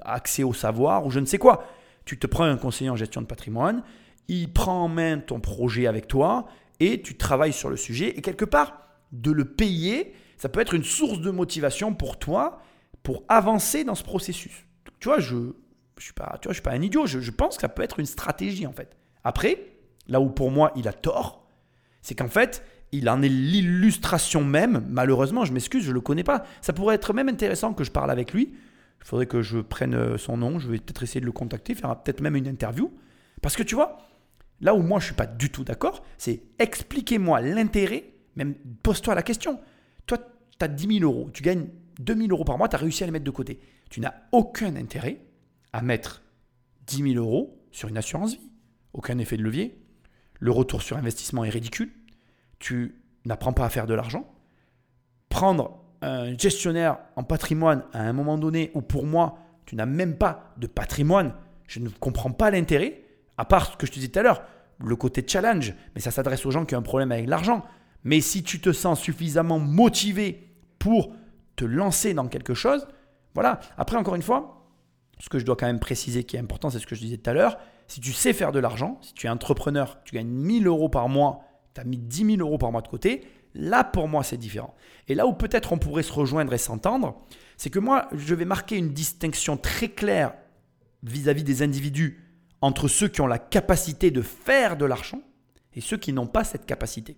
accès au savoir ou je ne sais quoi. Tu te prends un conseiller en gestion de patrimoine, il prend en main ton projet avec toi et tu travailles sur le sujet et quelque part de le payer, ça peut être une source de motivation pour toi pour avancer dans ce processus. Tu vois, je je suis pas, tu vois, je suis pas un idiot. Je, pense que ça peut être une stratégie en fait. Après, là où pour moi il a tort, c'est qu'en fait, il en est l'illustration même. Malheureusement, je m'excuse, je le connais pas. Ça pourrait être même intéressant que je parle avec lui. Il faudrait que je prenne euh, son nom. Je vais peut-être essayer de le contacter, faire peut-être même une interview. Parce que tu vois, là où moi je suis pas du tout d'accord, c'est expliquez-moi l'intérêt. Même pose-toi la question. Toi, tu as 10 000 euros, tu gagnes 2 000 euros par mois, tu as réussi à les mettre de côté. Tu n'as aucun intérêt à mettre 10 000 euros sur une assurance vie. Aucun effet de levier. Le retour sur investissement est ridicule. Tu n'apprends pas à faire de l'argent. Prendre un gestionnaire en patrimoine à un moment donné où pour moi, tu n'as même pas de patrimoine, je ne comprends pas l'intérêt, à part ce que je te disais tout à l'heure, le côté challenge, mais ça s'adresse aux gens qui ont un problème avec l'argent. Mais si tu te sens suffisamment motivé pour te lancer dans quelque chose, voilà. Après, encore une fois, ce que je dois quand même préciser qui est important, c'est ce que je disais tout à l'heure. Si tu sais faire de l'argent, si tu es entrepreneur, tu gagnes 1000 euros par mois, tu as mis 10 000 euros par mois de côté, là pour moi c'est différent. Et là où peut-être on pourrait se rejoindre et s'entendre, c'est que moi je vais marquer une distinction très claire vis-à-vis des individus entre ceux qui ont la capacité de faire de l'argent et ceux qui n'ont pas cette capacité.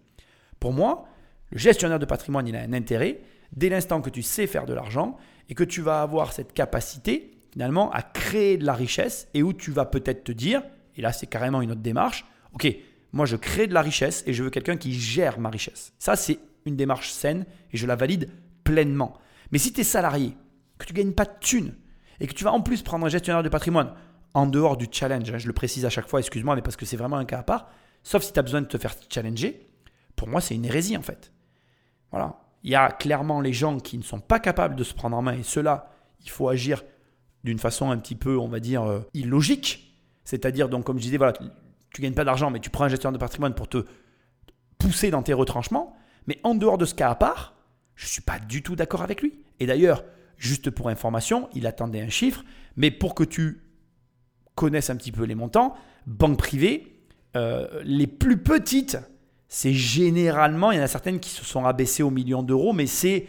Pour moi, le gestionnaire de patrimoine, il a un intérêt dès l'instant que tu sais faire de l'argent et que tu vas avoir cette capacité finalement à créer de la richesse et où tu vas peut-être te dire, et là c'est carrément une autre démarche, ok, moi je crée de la richesse et je veux quelqu'un qui gère ma richesse. Ça c'est une démarche saine et je la valide pleinement. Mais si tu es salarié, que tu gagnes pas de thunes et que tu vas en plus prendre un gestionnaire de patrimoine en dehors du challenge, hein, je le précise à chaque fois, excuse-moi, mais parce que c'est vraiment un cas à part, sauf si tu as besoin de te faire challenger, pour moi c'est une hérésie en fait. Voilà. Il y a clairement les gens qui ne sont pas capables de se prendre en main et ceux-là, il faut agir d'une façon un petit peu, on va dire, euh, illogique. C'est-à-dire, donc, comme je disais, voilà, tu gagnes pas d'argent, mais tu prends un gestionnaire de patrimoine pour te pousser dans tes retranchements. Mais en dehors de ce cas à part, je ne suis pas du tout d'accord avec lui. Et d'ailleurs, juste pour information, il attendait un chiffre, mais pour que tu connaissent un petit peu les montants, banques privées, euh, les plus petites, c'est généralement, il y en a certaines qui se sont abaissées aux millions d'euros, mais c'est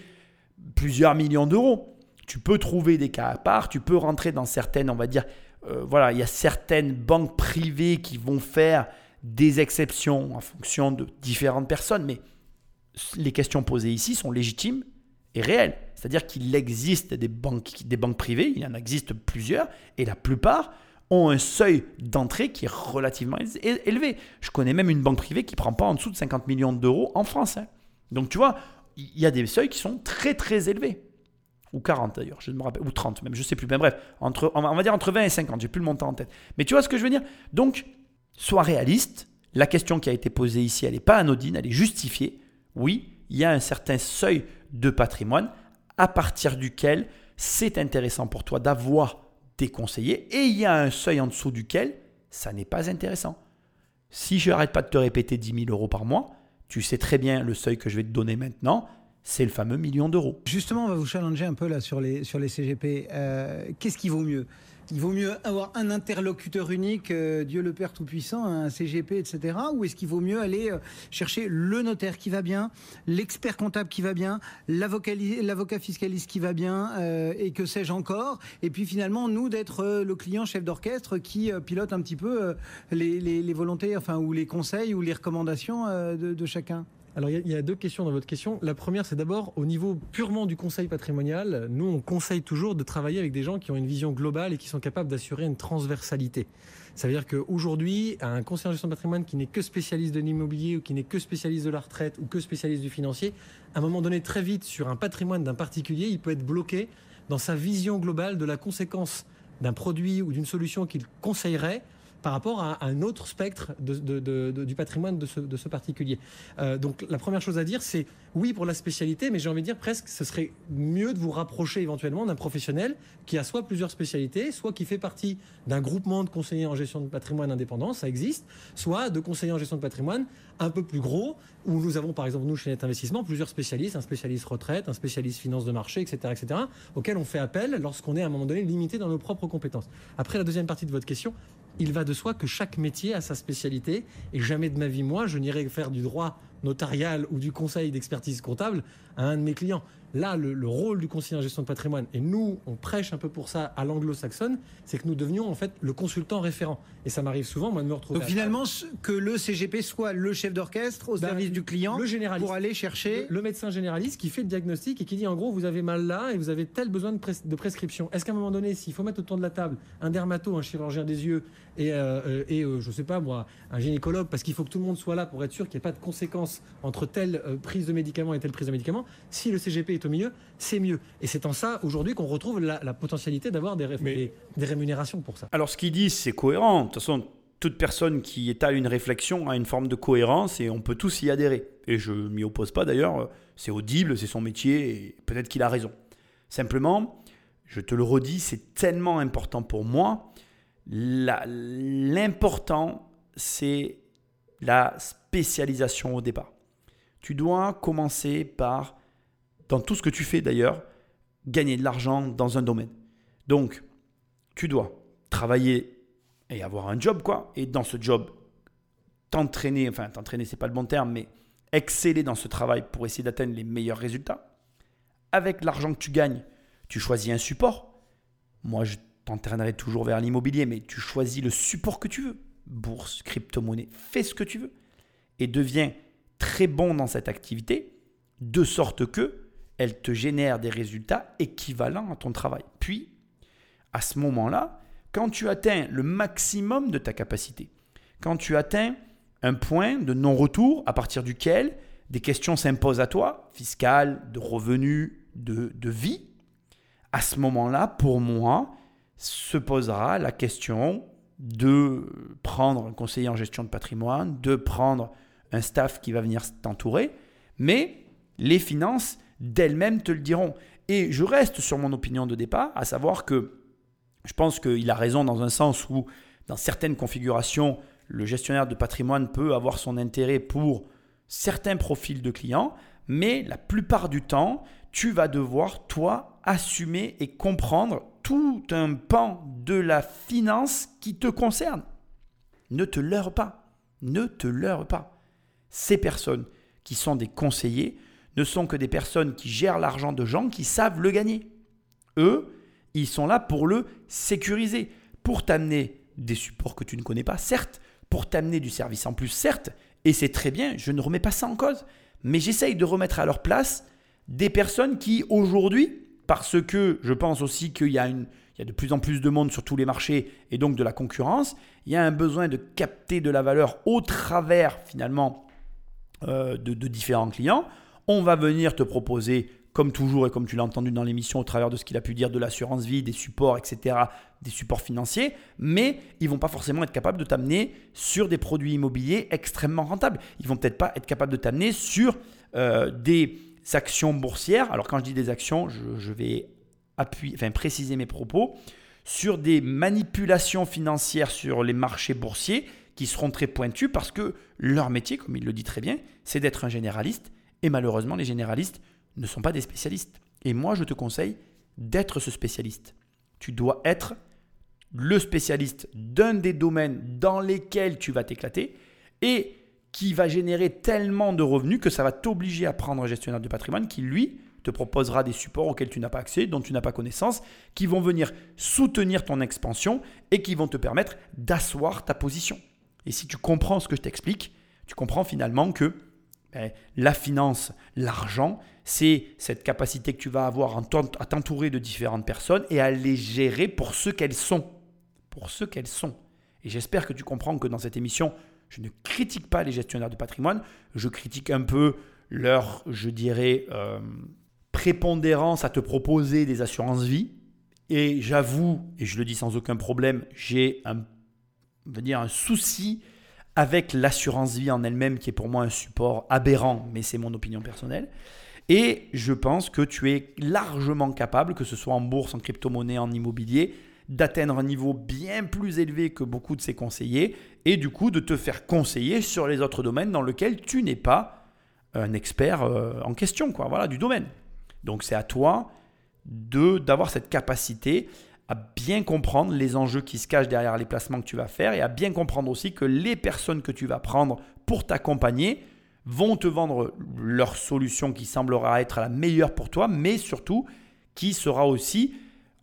plusieurs millions d'euros. Tu peux trouver des cas à part, tu peux rentrer dans certaines, on va dire, euh, voilà, il y a certaines banques privées qui vont faire des exceptions en fonction de différentes personnes, mais les questions posées ici sont légitimes et réelles. C'est-à-dire qu'il existe des banques, privées, il en existe plusieurs, et la plupart ont un seuil d'entrée qui est relativement élevé. Je connais même une banque privée qui ne prend pas en dessous de 50 millions d'euros en France. Hein. Donc tu vois, il y a des seuils qui sont très très élevés. Ou 40 d'ailleurs, je ne me rappelle, ou 30 même, je ne sais plus. Mais bref, entre, on va dire entre 20 et 50, j'ai plus le montant en tête. Mais tu vois ce que je veux dire? Donc, sois réaliste. La question qui a été posée ici, elle n'est pas anodine, elle est justifiée. Oui, il y a un certain seuil de patrimoine à partir duquel c'est intéressant pour toi d'avoir des conseillers et il y a un seuil en dessous duquel ça n'est pas intéressant. Si je n'arrête pas de te répéter 10 000 euros par mois, tu sais très bien le seuil que je vais te donner maintenant, c'est le fameux million d'euros. Justement, on va vous challenger un peu là sur les, sur les CGP. Euh, qu'est-ce qui vaut mieux? Il vaut mieux avoir un interlocuteur unique, euh, Dieu le Père Tout-Puissant, un CGP, etc. Ou est-ce qu'il vaut mieux aller euh, chercher le notaire qui va bien, l'expert comptable qui va bien, l'avocat fiscaliste qui va bien, et que sais-je encore? Et puis finalement, nous, d'être le client chef d'orchestre qui pilote un petit peu les, volontés, enfin, ou les conseils ou les recommandations de chacun alors il y, a deux questions dans votre question. La première, c'est d'abord au niveau purement du conseil patrimonial. Nous, on conseille toujours de travailler avec des gens qui ont une vision globale et qui sont capables d'assurer une transversalité. Ça veut dire qu'aujourd'hui, un conseiller en gestion de patrimoine qui n'est que spécialiste de l'immobilier ou qui n'est que spécialiste de la retraite ou que spécialiste du financier, à un moment donné, très vite, sur un patrimoine d'un particulier, il peut être bloqué dans sa vision globale de la conséquence d'un produit ou d'une solution qu'il conseillerait par rapport à un autre spectre du patrimoine de ce, particulier. Euh, donc la première chose à dire, c'est oui pour la spécialité, mais j'ai envie de dire presque ce serait mieux de vous rapprocher éventuellement d'un professionnel qui a soit plusieurs spécialités, soit qui fait partie d'un groupement de conseillers en gestion de patrimoine indépendant, ça existe, soit de conseillers en gestion de patrimoine un peu plus gros, où nous avons par exemple nous chez Net Investissement plusieurs spécialistes, un spécialiste retraite, un spécialiste finance de marché, etc., etc., auquel on fait appel lorsqu'on est à un moment donné limité dans nos propres compétences. Après la deuxième partie de votre question, il va de soi que chaque métier a sa spécialité et jamais de ma vie, moi, je n'irai faire du droit notarial ou du conseil d'expertise comptable à un de mes clients. Là, le, rôle du conseiller en gestion de patrimoine, et nous, on prêche un peu pour ça à l'anglo-saxonne, c'est que nous devenions en fait le consultant référent. Et ça m'arrive souvent, moi, de me retrouver. Donc finalement, que le CGP soit le chef d'orchestre au ben, service du client le généraliste, pour aller chercher. Le, médecin généraliste qui fait le diagnostic et qui dit en gros, vous avez mal là et vous avez tel besoin de, prescription. Est-ce qu'à un moment donné, s'il faut mettre autour de la table un dermato, un chirurgien des yeux et, euh, euh, et euh, je sais pas moi, un gynécologue, parce qu'il faut que tout le monde soit là pour être sûr qu'il n'y ait pas de conséquences entre telle prise de médicaments et telle prise de si le CGP est au milieu, c'est mieux. Et c'est en ça, aujourd'hui, qu'on retrouve la, potentialité d'avoir des, des, rémunérations pour ça. Alors, ce qu'ils disent, c'est cohérent. De toute façon, toute personne qui à une réflexion a une forme de cohérence et on peut tous y adhérer. Et je ne m'y oppose pas d'ailleurs. C'est audible, c'est son métier et peut-être qu'il a raison. Simplement, je te le redis, c'est tellement important pour moi. L'important, c'est la spécialisation au départ. Tu dois commencer par dans tout ce que tu fais d'ailleurs, gagner de l'argent dans un domaine. Donc, tu dois travailler et avoir un job, quoi. Et dans ce job, t'entraîner, enfin, t'entraîner, c'est pas le bon terme, mais exceller dans ce travail pour essayer d'atteindre les meilleurs résultats. Avec l'argent que tu gagnes, tu choisis un support. Moi, je t'entraînerai toujours vers l'immobilier, mais tu choisis le support que tu veux. Bourse, crypto-monnaie, fais ce que tu veux. Et deviens très bon dans cette activité, de sorte que elle te génère des résultats équivalents à ton travail. Puis, à ce moment-là, quand tu atteins le maximum de ta capacité, quand tu atteins un point de non-retour à partir duquel des questions s'imposent à toi, fiscales, de revenus, de, de vie, à ce moment-là, pour moi, se posera la question de prendre un conseiller en gestion de patrimoine, de prendre un staff qui va venir t'entourer, mais les finances d'elles-mêmes te le diront. Et je reste sur mon opinion de départ, à savoir que je pense qu'il a raison dans un sens où, dans certaines configurations, le gestionnaire de patrimoine peut avoir son intérêt pour certains profils de clients, mais la plupart du temps, tu vas devoir, toi, assumer et comprendre tout un pan de la finance qui te concerne. Ne te leurre pas. Ne te leurre pas. Ces personnes qui sont des conseillers ne sont que des personnes qui gèrent l'argent de gens qui savent le gagner. Eux, ils sont là pour le sécuriser, pour t'amener des supports que tu ne connais pas, certes, pour t'amener du service en plus, certes, et c'est très bien, je ne remets pas ça en cause, mais j'essaye de remettre à leur place des personnes qui aujourd'hui, parce que je pense aussi qu'il y a y a de plus en plus de monde sur tous les marchés et donc de la concurrence, il y a un besoin de capter de la valeur au travers finalement euh, de, différents clients. On va venir te proposer comme toujours et comme tu l'as entendu dans l'émission au travers de ce qu'il a pu dire de l'assurance vie, des supports, etc., des supports financiers, mais ils vont pas forcément être capables de t'amener sur des produits immobiliers extrêmement rentables. Ils vont peut-être pas être capables de t'amener sur euh, des actions boursières. Alors quand je dis des actions, je, vais appuyer, enfin, préciser mes propos sur des manipulations financières sur les marchés boursiers qui seront très pointus parce que leur métier, comme il le dit très bien, c'est d'être un généraliste. Et malheureusement, les généralistes ne sont pas des spécialistes. Et moi, je te conseille d'être ce spécialiste. Tu dois être le spécialiste d'un des domaines dans lesquels tu vas t'éclater et qui va générer tellement de revenus que ça va t'obliger à prendre un gestionnaire de patrimoine qui, lui, te proposera des supports auxquels tu n'as pas accès, dont tu n'as pas connaissance, qui vont venir soutenir ton expansion et qui vont te permettre d'asseoir ta position. Et si tu comprends ce que je t'explique, tu comprends finalement que ben, la finance, l'argent, c'est cette capacité que tu vas avoir à t'entourer de différentes personnes et à les gérer pour ce qu'elles sont. Pour ce qu'elles sont. Et j'espère que tu comprends que dans cette émission, je ne critique pas les gestionnaires de patrimoine, je critique un peu leur, je dirais, euh, prépondérance à te proposer des assurances vie. Et j'avoue, et je le dis sans aucun problème, j'ai un, dire un souci avec l'assurance vie en elle-même, qui est pour moi un support aberrant, mais c'est mon opinion personnelle. Et je pense que tu es largement capable, que ce soit en bourse, en crypto-monnaie, en immobilier, d'atteindre un niveau bien plus élevé que beaucoup de ces conseillers et du coup de te faire conseiller sur les autres domaines dans lesquels tu n'es pas un expert euh, en question quoi, voilà, du domaine. Donc c'est à toi de d'avoir cette capacité à bien comprendre les enjeux qui se cachent derrière les placements que tu vas faire et à bien comprendre aussi que les personnes que tu vas prendre pour t'accompagner vont te vendre leur solution qui semblera être la meilleure pour toi, mais surtout qui sera aussi,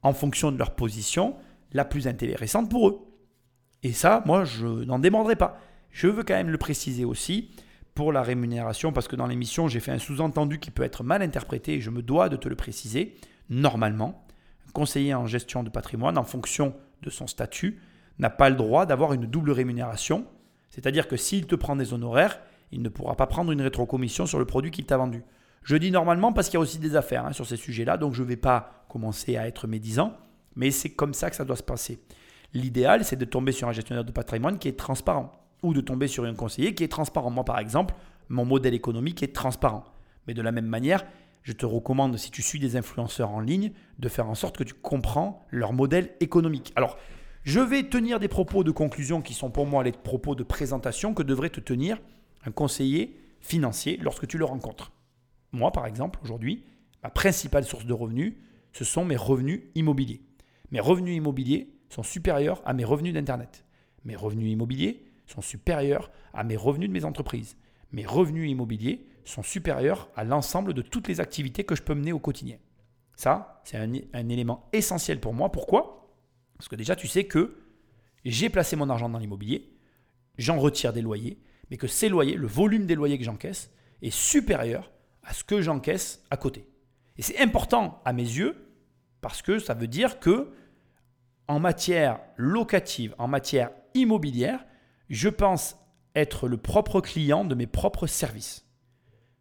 en fonction de leur position, la plus intéressante pour eux. Et ça, moi, je n'en demanderai pas. Je veux quand même le préciser aussi pour la rémunération, parce que dans l'émission, j'ai fait un sous-entendu qui peut être mal interprété et je me dois de te le préciser. Normalement, conseiller en gestion de patrimoine, en fonction de son statut, n'a pas le droit d'avoir une double rémunération. C'est-à-dire que s'il te prend des honoraires, il ne pourra pas prendre une rétrocommission sur le produit qu'il t'a vendu. Je dis normalement parce qu'il y a aussi des affaires hein, sur ces sujets-là, donc je ne vais pas commencer à être médisant, mais c'est comme ça que ça doit se passer. L'idéal, c'est de tomber sur un gestionnaire de patrimoine qui est transparent, ou de tomber sur un conseiller qui est transparent. Moi, par exemple, mon modèle économique est transparent. Mais de la même manière, je te recommande, si tu suis des influenceurs en ligne, de faire en sorte que tu comprends leur modèle économique. Alors, je vais tenir des propos de conclusion qui sont pour moi les propos de présentation que devrait te tenir un conseiller financier lorsque tu le rencontres. Moi, par exemple, aujourd'hui, ma principale source de revenus, ce sont mes revenus immobiliers. Mes revenus immobiliers sont supérieurs à mes revenus d'Internet. Mes revenus immobiliers sont supérieurs à mes revenus de mes entreprises. Mes revenus immobiliers sont supérieurs à l'ensemble de toutes les activités que je peux mener au quotidien. Ça, c'est un, un, élément essentiel pour moi. Pourquoi? Parce que déjà, tu sais que j'ai placé mon argent dans l'immobilier, j'en retire des loyers, mais que ces loyers, le volume des loyers que j'encaisse, est supérieur à ce que j'encaisse à côté. Et c'est important à mes yeux parce que ça veut dire que en matière locative, en matière immobilière, je pense être le propre client de mes propres services.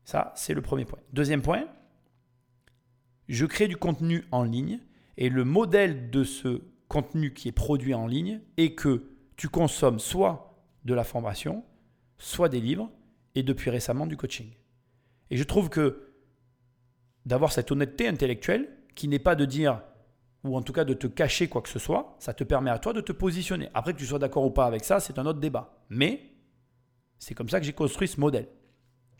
Ça, c'est le premier point. Deuxième point, je crée du contenu en ligne et le modèle de ce contenu qui est produit en ligne est que tu consommes soit de la formation, soit des livres et depuis récemment du coaching. Et je trouve que d'avoir cette honnêteté intellectuelle, qui n'est pas de dire, ou en tout cas de te cacher quoi que ce soit, ça te permet à toi de te positionner. Après que tu sois d'accord ou pas avec ça, c'est un autre débat. Mais c'est comme ça que j'ai construit ce modèle.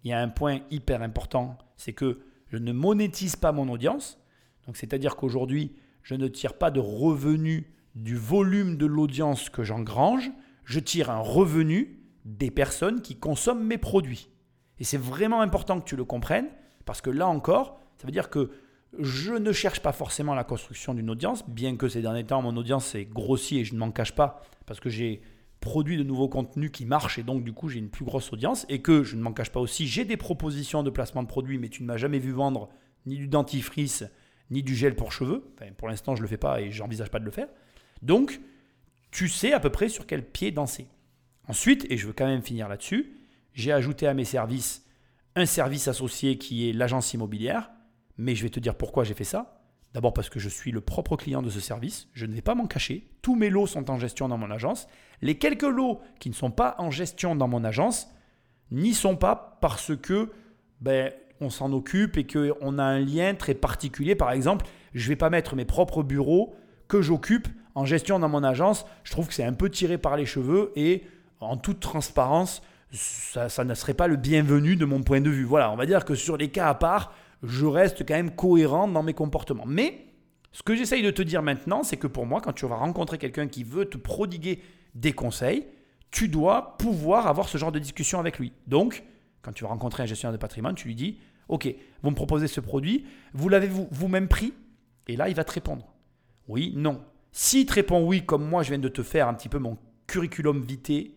Il y a un point hyper important, c'est que je ne monétise pas mon audience. Donc c'est-à-dire qu'aujourd'hui, je ne tire pas de revenu du volume de l'audience que j'engrange, je tire un revenu des personnes qui consomment mes produits. Et c'est vraiment important que tu le comprennes, parce que là encore, ça veut dire que je ne cherche pas forcément la construction d'une audience, bien que ces derniers temps, mon audience s'est grossie et je ne m'en cache pas, parce que j'ai produit de nouveaux contenus qui marchent et donc du coup j'ai une plus grosse audience, et que je ne m'en cache pas aussi, j'ai des propositions de placement de produits, mais tu ne m'as jamais vu vendre ni du dentifrice, ni du gel pour cheveux. pour l'instant, je ne le fais pas et j'envisage pas de le faire. Donc, tu sais à peu près sur quel pied danser. Ensuite, et je veux quand même finir là-dessus, j'ai ajouté à mes services un service associé qui est l'agence immobilière, mais je vais te dire pourquoi j'ai fait ça. D'abord parce que je suis le propre client de ce service, je ne vais pas m'en cacher, tous mes lots sont en gestion dans mon agence. Les quelques lots qui ne sont pas en gestion dans mon agence n'y sont pas parce que ben, on s'en occupe et qu'on a un lien très particulier. Par exemple, je ne vais pas mettre mes propres bureaux que j'occupe en gestion dans mon agence. Je trouve que c'est un peu tiré par les cheveux et en toute transparence, ça, ça, ne serait pas le bienvenu de mon point de vue. Voilà, on va dire que sur les cas à part, je reste quand même cohérent dans mes comportements. Mais ce que j'essaye de te dire maintenant, c'est que pour moi, quand tu vas rencontrer quelqu'un qui veut te prodiguer des conseils, tu dois pouvoir avoir ce genre de discussion avec lui. Donc, quand tu vas rencontrer un gestionnaire de patrimoine, tu lui dis Ok, vous me proposez ce produit, vous l'avez vous-même pris? Et là, il va te répondre Oui, non. S'il te répond oui, comme moi, je viens de te faire un petit peu mon curriculum vitae,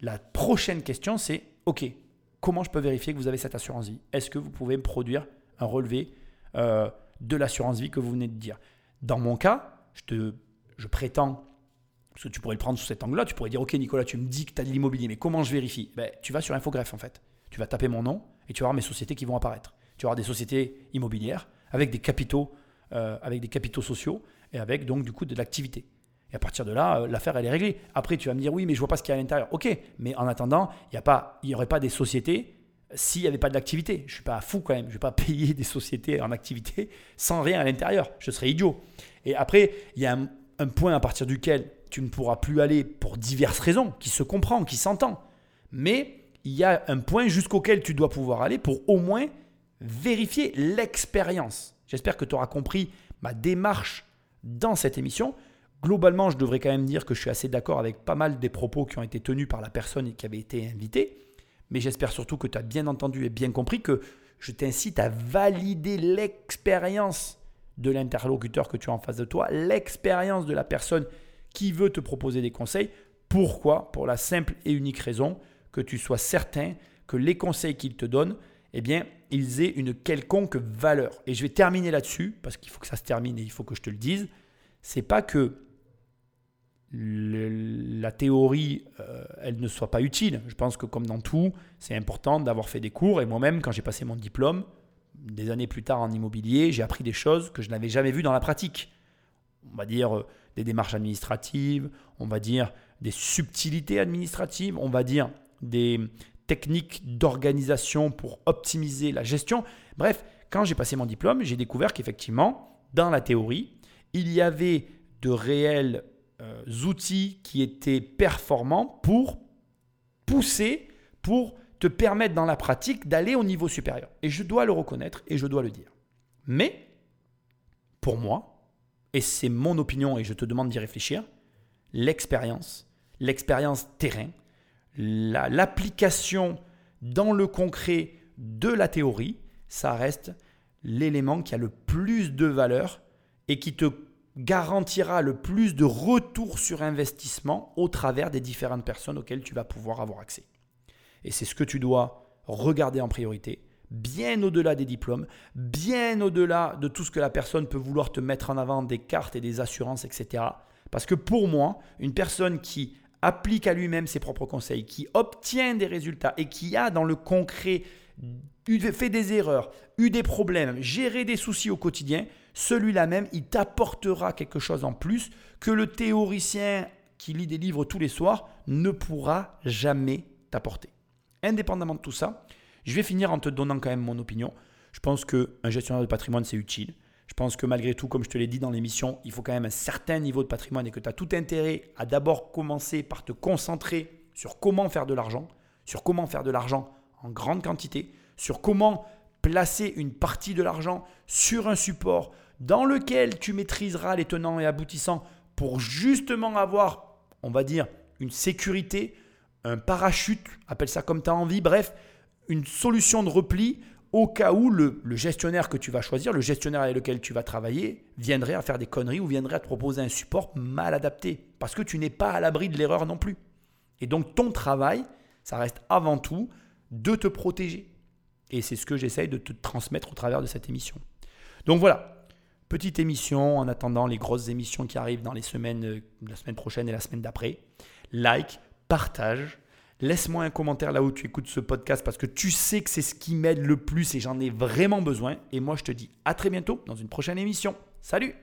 la prochaine question, c'est OK, comment je peux vérifier que vous avez cette assurance vie Est-ce que vous pouvez me produire relevé euh, de l'assurance vie que vous venez de dire Dans mon cas, je, te, je prétends, parce que tu pourrais le prendre sous cet angle-là, tu pourrais dire OK, Nicolas, tu me dis que tu as de l'immobilier, mais comment je vérifie? Ben, Tu vas sur Infogreffe en fait. Tu vas taper mon nom et tu vas voir mes sociétés qui vont apparaître. Tu vas avoir des sociétés immobilières avec des capitaux, euh, avec des capitaux sociaux et avec donc du coup de l'activité. Et à partir de là, euh, l'affaire elle est réglée. Après, tu vas me dire oui, mais je vois pas ce qu'il y a à l'intérieur. Ok, mais en attendant, il n'y aurait pas des sociétés s'il n'y avait pas d'activité. Je suis pas fou quand même. Je vais pas [LAUGHS] payer des sociétés en activité sans rien à l'intérieur. Je serais idiot. Et après, il y a un, un point à partir duquel tu ne pourras plus aller pour diverses raisons, qui se comprend, qui s'entend. Mais il y a un point jusqu'auquel tu dois pouvoir aller pour au moins vérifier l'expérience. J'espère que tu auras compris ma démarche dans cette émission. Globalement, je devrais quand même dire que je suis assez d'accord avec pas mal des propos qui ont été tenus par la personne qui avait été invitée. Mais j'espère surtout que tu as bien entendu et bien compris que je t'incite à valider l'expérience de l'interlocuteur que tu as en face de toi, l'expérience de la personne qui veut te proposer des conseils. Pourquoi? Pour la simple et unique raison que tu sois certain que les conseils qu'il te donne, eh bien, ils aient une quelconque valeur. Et je vais terminer là-dessus, parce qu'il faut que ça se termine et il faut que je te le dise. C'est pas que la théorie, euh, elle ne soit pas utile. Je pense que comme dans tout, c'est important d'avoir fait des cours. Et moi-même, quand j'ai passé mon diplôme, des années plus tard en immobilier, j'ai appris des choses que je n'avais jamais vues dans la pratique. On va dire euh, des démarches administratives, on va dire des subtilités administratives, on va dire des techniques d'organisation pour optimiser la gestion. Bref, quand j'ai passé mon diplôme, j'ai découvert qu'effectivement, dans la théorie, il y avait de réels euh, outils qui étaient performants pour pousser, pour te permettre dans la pratique d'aller au niveau supérieur. Et je dois le reconnaître et je dois le dire. Mais, pour moi, et c'est mon opinion et je te demande d'y réfléchir, l'expérience, l'expérience terrain, l'application dans le concret de la théorie, ça reste l'élément qui a le plus de valeur et qui te garantira le plus de retour sur investissement au travers des différentes personnes auxquelles tu vas pouvoir avoir accès. Et c'est ce que tu dois regarder en priorité, bien au-delà des diplômes, bien au-delà de tout ce que la personne peut vouloir te mettre en avant, des cartes et des assurances, etc. Parce que pour moi, une personne qui applique à lui-même ses propres conseils, qui obtient des résultats et qui a dans le concret fait des erreurs, eu des problèmes, géré des soucis au quotidien, celui-là même, il t'apportera quelque chose en plus que le théoricien qui lit des livres tous les soirs ne pourra jamais t'apporter. Indépendamment de tout ça, je vais finir en te donnant quand même mon opinion. Je pense qu'un gestionnaire de patrimoine, c'est utile. Je pense que malgré tout, comme je te l'ai dit dans l'émission, il faut quand même un certain niveau de patrimoine et que tu as tout intérêt à d'abord commencer par te concentrer sur comment faire de l'argent, sur comment faire de l'argent en grande quantité, sur comment placer une partie de l'argent sur un support dans lequel tu maîtriseras les tenants et aboutissants pour justement avoir, on va dire, une sécurité, un parachute, appelle ça comme tu as envie, bref, une solution de repli au cas où le, gestionnaire que tu vas choisir, le gestionnaire avec lequel tu vas travailler, viendrait à faire des conneries ou viendrait à te proposer un support mal adapté. Parce que tu n'es pas à l'abri de l'erreur non plus. Et donc ton travail, ça reste avant tout de te protéger. Et c'est ce que j'essaye de te transmettre au travers de cette émission. Donc voilà, petite émission en attendant les grosses émissions qui arrivent dans les semaines, euh, la semaine prochaine et la semaine d'après. Like, partage, Laisse-moi un commentaire là où tu écoutes ce podcast parce que tu sais que c'est ce qui m'aide le plus et j'en ai vraiment besoin. Et moi, je te dis à très bientôt dans une prochaine émission. Salut